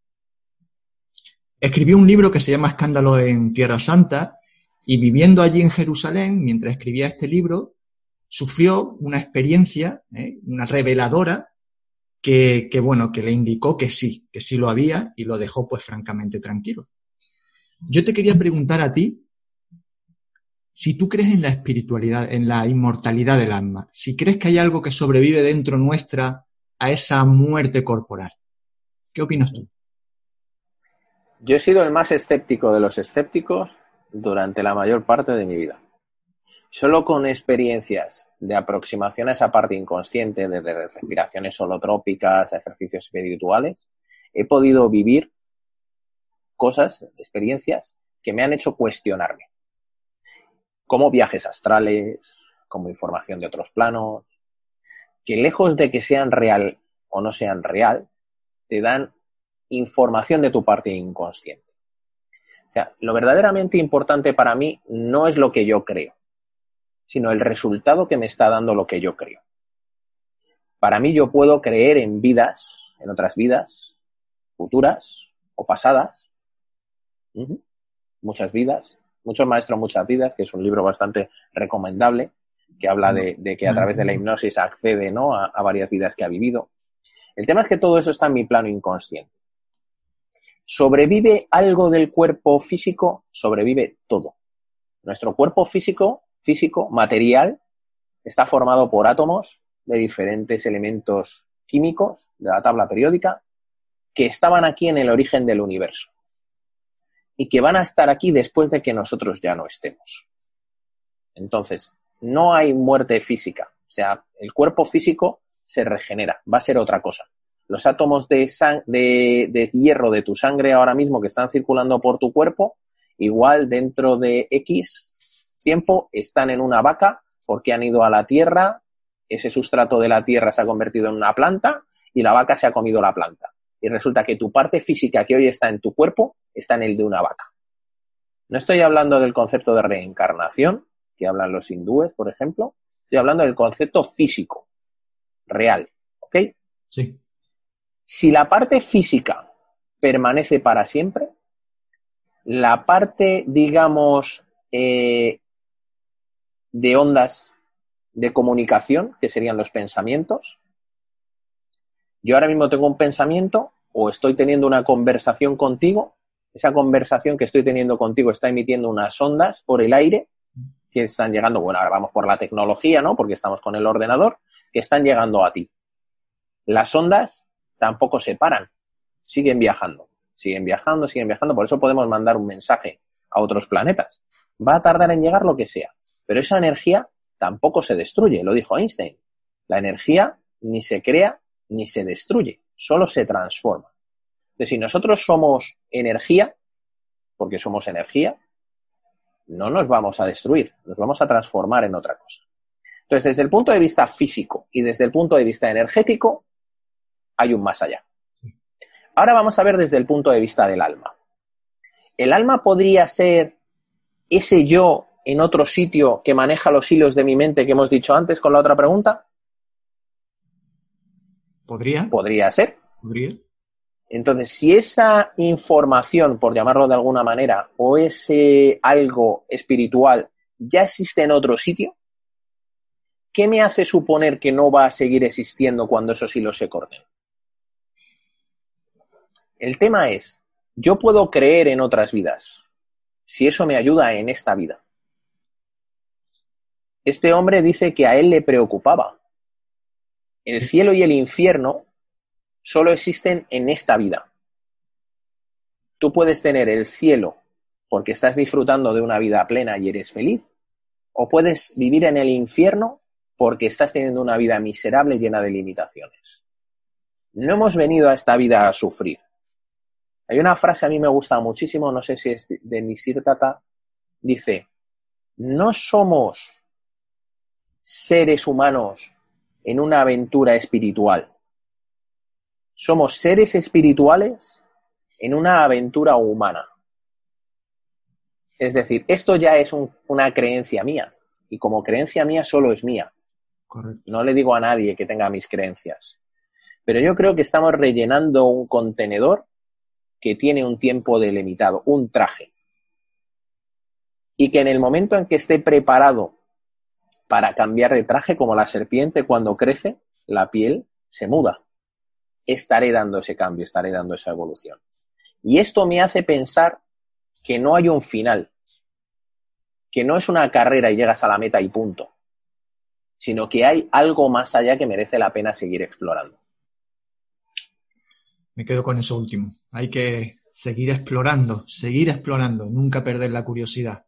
Escribió un libro que se llama Escándalo en Tierra Santa y viviendo allí en Jerusalén, mientras escribía este libro, sufrió una experiencia, ¿eh? una reveladora, que, que, bueno, que le indicó que sí, que sí lo había y lo dejó pues francamente tranquilo. Yo te quería preguntar a ti, si tú crees en la espiritualidad, en la inmortalidad del alma, si crees que hay algo que sobrevive dentro nuestra a esa muerte corporal, ¿qué opinas tú? Yo he sido el más escéptico de los escépticos durante la mayor parte de mi vida. Solo con experiencias de aproximación a esa parte inconsciente, desde respiraciones holotrópicas a ejercicios espirituales, he podido vivir cosas, experiencias que me han hecho cuestionarme como viajes astrales, como información de otros planos, que lejos de que sean real o no sean real, te dan información de tu parte inconsciente. O sea, lo verdaderamente importante para mí no es lo que yo creo, sino el resultado que me está dando lo que yo creo. Para mí yo puedo creer en vidas, en otras vidas futuras o pasadas, muchas vidas, muchos maestros, muchas vidas, que es un libro bastante recomendable, que habla de, que a través de la hipnosis accede ¿no? a, varias vidas que ha vivido. El tema es que todo eso está en mi plano inconsciente. ¿Sobrevive algo del cuerpo físico? Sobrevive todo. Nuestro cuerpo físico, físico, material, está formado por átomos de diferentes elementos químicos de la tabla periódica que estaban aquí en el origen del universo y que van a estar aquí después de que nosotros ya no estemos. Entonces, no hay muerte física. O sea, el cuerpo físico se regenera, va a ser otra cosa. Los átomos de, de, hierro de tu sangre ahora mismo que están circulando por tu cuerpo, igual dentro de X tiempo están en una vaca porque han ido a la tierra, ese sustrato de la tierra se ha convertido en una planta y la vaca se ha comido la planta. Y resulta que tu parte física que hoy está en tu cuerpo está en el de una vaca. No estoy hablando del concepto de reencarnación, que hablan los hindúes, por ejemplo. Estoy hablando del concepto físico, real. ¿Ok? Sí. Si la parte física permanece para siempre, la parte, digamos, eh, de ondas de comunicación, que serían los pensamientos, yo ahora mismo tengo un pensamiento o estoy teniendo una conversación contigo, esa conversación que estoy teniendo contigo está emitiendo unas ondas por el aire que están llegando, bueno, ahora vamos por la tecnología, ¿no? Porque estamos con el ordenador, que están llegando a ti. Las ondas tampoco se paran, siguen viajando, siguen viajando, siguen viajando, por eso podemos mandar un mensaje a otros planetas. Va a tardar en llegar lo que sea, pero esa energía tampoco se destruye, lo dijo Einstein. La energía ni se crea ni se destruye, solo se transforma. Entonces, si nosotros somos energía, porque somos energía, no nos vamos a destruir, nos vamos a transformar en otra cosa. Entonces, desde el punto de vista físico y desde el punto de vista energético, hay un más allá. Ahora vamos a ver desde el punto de vista del alma. ¿El alma podría ser ese yo en otro sitio que maneja los hilos de mi mente que hemos dicho antes con la otra pregunta? ¿Podría? Podría ser. Podría. Entonces, si esa información, por llamarlo de alguna manera, o ese algo espiritual ya existe en otro sitio, ¿qué me hace suponer que no va a seguir existiendo cuando esos hilos se corten? El tema es, yo puedo creer en otras vidas, si eso me ayuda en esta vida. Este hombre dice que a él le preocupaba. El cielo y el infierno solo existen en esta vida. Tú puedes tener el cielo porque estás disfrutando de una vida plena y eres feliz, o puedes vivir en el infierno porque estás teniendo una vida miserable llena de limitaciones. No hemos venido a esta vida a sufrir. Hay una frase a mí me gusta muchísimo, no sé si es de Nisir Tata, dice, no somos seres humanos en una aventura espiritual. Somos seres espirituales en una aventura humana. Es decir, esto ya es una creencia mía y como creencia mía solo es mía. No le digo a nadie que tenga mis creencias. Pero yo creo que estamos rellenando un contenedor que tiene un tiempo delimitado, un traje. Y que en el momento en que esté preparado para cambiar de traje como la serpiente cuando crece, la piel se muda. Estaré dando ese cambio, estaré dando esa evolución. Y esto me hace pensar que no hay un final, que no es una carrera y llegas a la meta y punto, sino que hay algo más allá que merece la pena seguir explorando. Me quedo con eso último. Hay que seguir explorando, seguir explorando, nunca perder la curiosidad.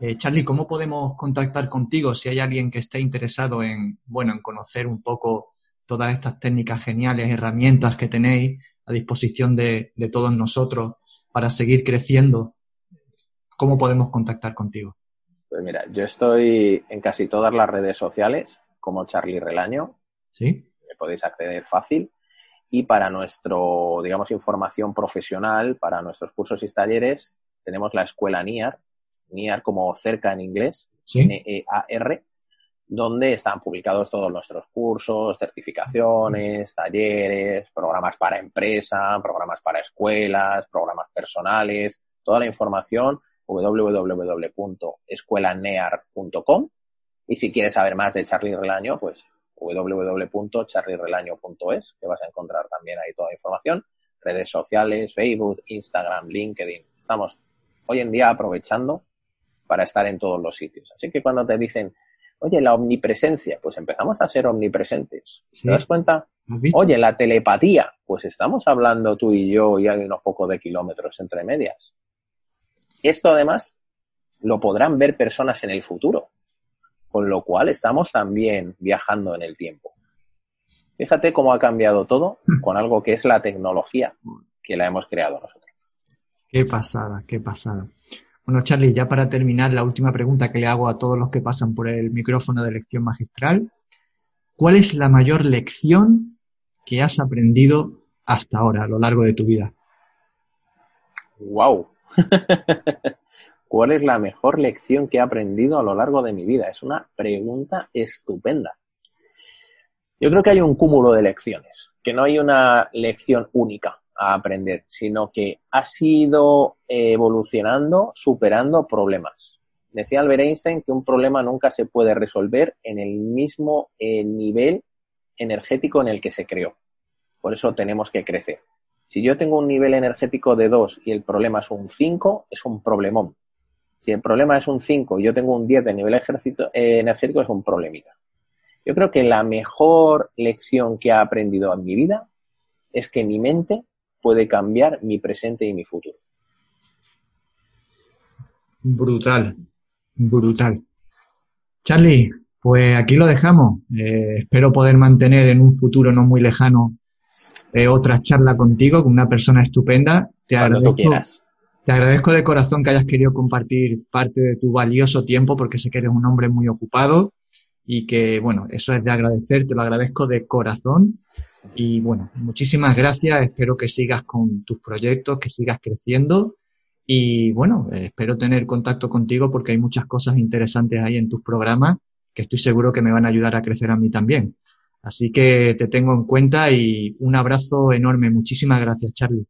Eh, Charlie, ¿cómo podemos contactar contigo si hay alguien que esté interesado en, bueno, en conocer un poco todas estas técnicas geniales, herramientas que tenéis a disposición de, todos nosotros para seguir creciendo? ¿Cómo podemos contactar contigo? Pues mira, yo estoy en casi todas las redes sociales como Charlie Relaño. Sí. Me podéis acceder fácil. Y para nuestro, digamos, información profesional, para nuestros cursos y talleres, tenemos la escuela NIAR, NIAR como cerca en inglés, N-E-A-R, donde están publicados todos nuestros cursos, certificaciones, talleres, programas para empresa, programas para escuelas, programas personales, toda la información www.escuelanear.com y si quieres saber más de Charlie Relaño, pues www.charlierelaño.es, que vas a encontrar también ahí toda la información, redes sociales, Facebook, Instagram, LinkedIn. Estamos hoy en día aprovechando para estar en todos los sitios. Así que cuando te dicen, oye, la omnipresencia, pues empezamos a ser omnipresentes. ¿Te das cuenta? Oye, la telepatía, pues estamos hablando tú y yo y hay unos pocos de kilómetros entre medias. Esto además lo podrán ver personas en el futuro, con lo cual estamos también viajando en el tiempo. Fíjate cómo ha cambiado todo con algo que es la tecnología que la hemos creado nosotros. Qué pasada, qué pasada. Bueno, Charlie, ya para terminar, la última pregunta que le hago a todos los que pasan por el micrófono de lección magistral. ¿Cuál es la mayor lección que has aprendido hasta ahora, a lo largo de tu vida? ¡Wow! ¿Cuál es la mejor lección que he aprendido a lo largo de mi vida? Es una pregunta estupenda. Yo creo que hay un cúmulo de lecciones, que no hay una lección única a aprender, sino que ha sido evolucionando, superando problemas. Decía Albert Einstein que un problema nunca se puede resolver en el mismo eh, nivel energético en el que se creó. Por eso tenemos que crecer. Si yo tengo un nivel energético de 2 y el problema es un 5, es un problemón. Si el problema es un 5 y yo tengo un 10 de nivel eh, energético, es un problemita. Yo creo que la mejor lección que he aprendido en mi vida es que mi mente puede cambiar mi presente y mi futuro. Brutal, brutal. Charlie, pues aquí lo dejamos. Eh, espero poder mantener en un futuro no muy lejano eh, otra charla contigo con una persona estupenda. Te agradezco, te agradezco de corazón que hayas querido compartir parte de tu valioso tiempo porque sé que eres un hombre muy ocupado y que, bueno, eso es de agradecer, te lo agradezco de corazón. Y bueno, muchísimas gracias, espero que sigas con tus proyectos, que sigas creciendo y bueno, espero tener contacto contigo porque hay muchas cosas interesantes ahí en tus programas que estoy seguro que me van a ayudar a crecer a mí también. Así que te tengo en cuenta y un abrazo enorme. Muchísimas gracias, Charlie.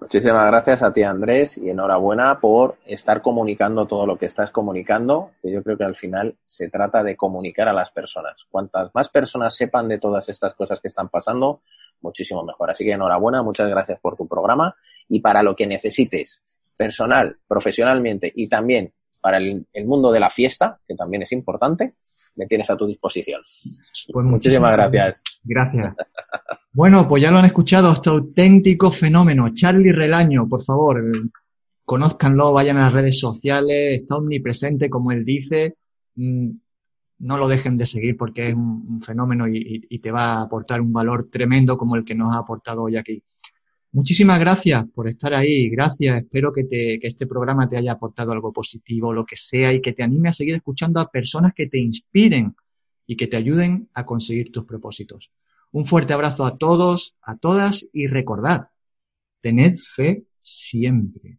Muchísimas gracias a ti, Andrés, y enhorabuena por estar comunicando todo lo que estás comunicando, que yo creo que al final se trata de comunicar a las personas. Cuantas más personas sepan de todas estas cosas que están pasando, muchísimo mejor. Así que enhorabuena, muchas gracias por tu programa y para lo que necesites, personal, profesionalmente y también para el, mundo de la fiesta, que también es importante, me tienes a tu disposición. Pues muchísimas gracias. Gracias. Bueno, pues ya lo han escuchado, este auténtico fenómeno. Charlie Relaño, por favor, conózcanlo, vayan a las redes sociales, está omnipresente, como él dice. Mm, no lo dejen de seguir porque es un, fenómeno y, te va a aportar un valor tremendo como el que nos ha aportado hoy aquí. Muchísimas gracias por estar ahí, gracias. Espero que, te, que este programa te haya aportado algo positivo, lo que sea, y que te anime a seguir escuchando a personas que te inspiren y que te ayuden a conseguir tus propósitos. Un fuerte abrazo a todos, a todas y recordad, tened fe siempre.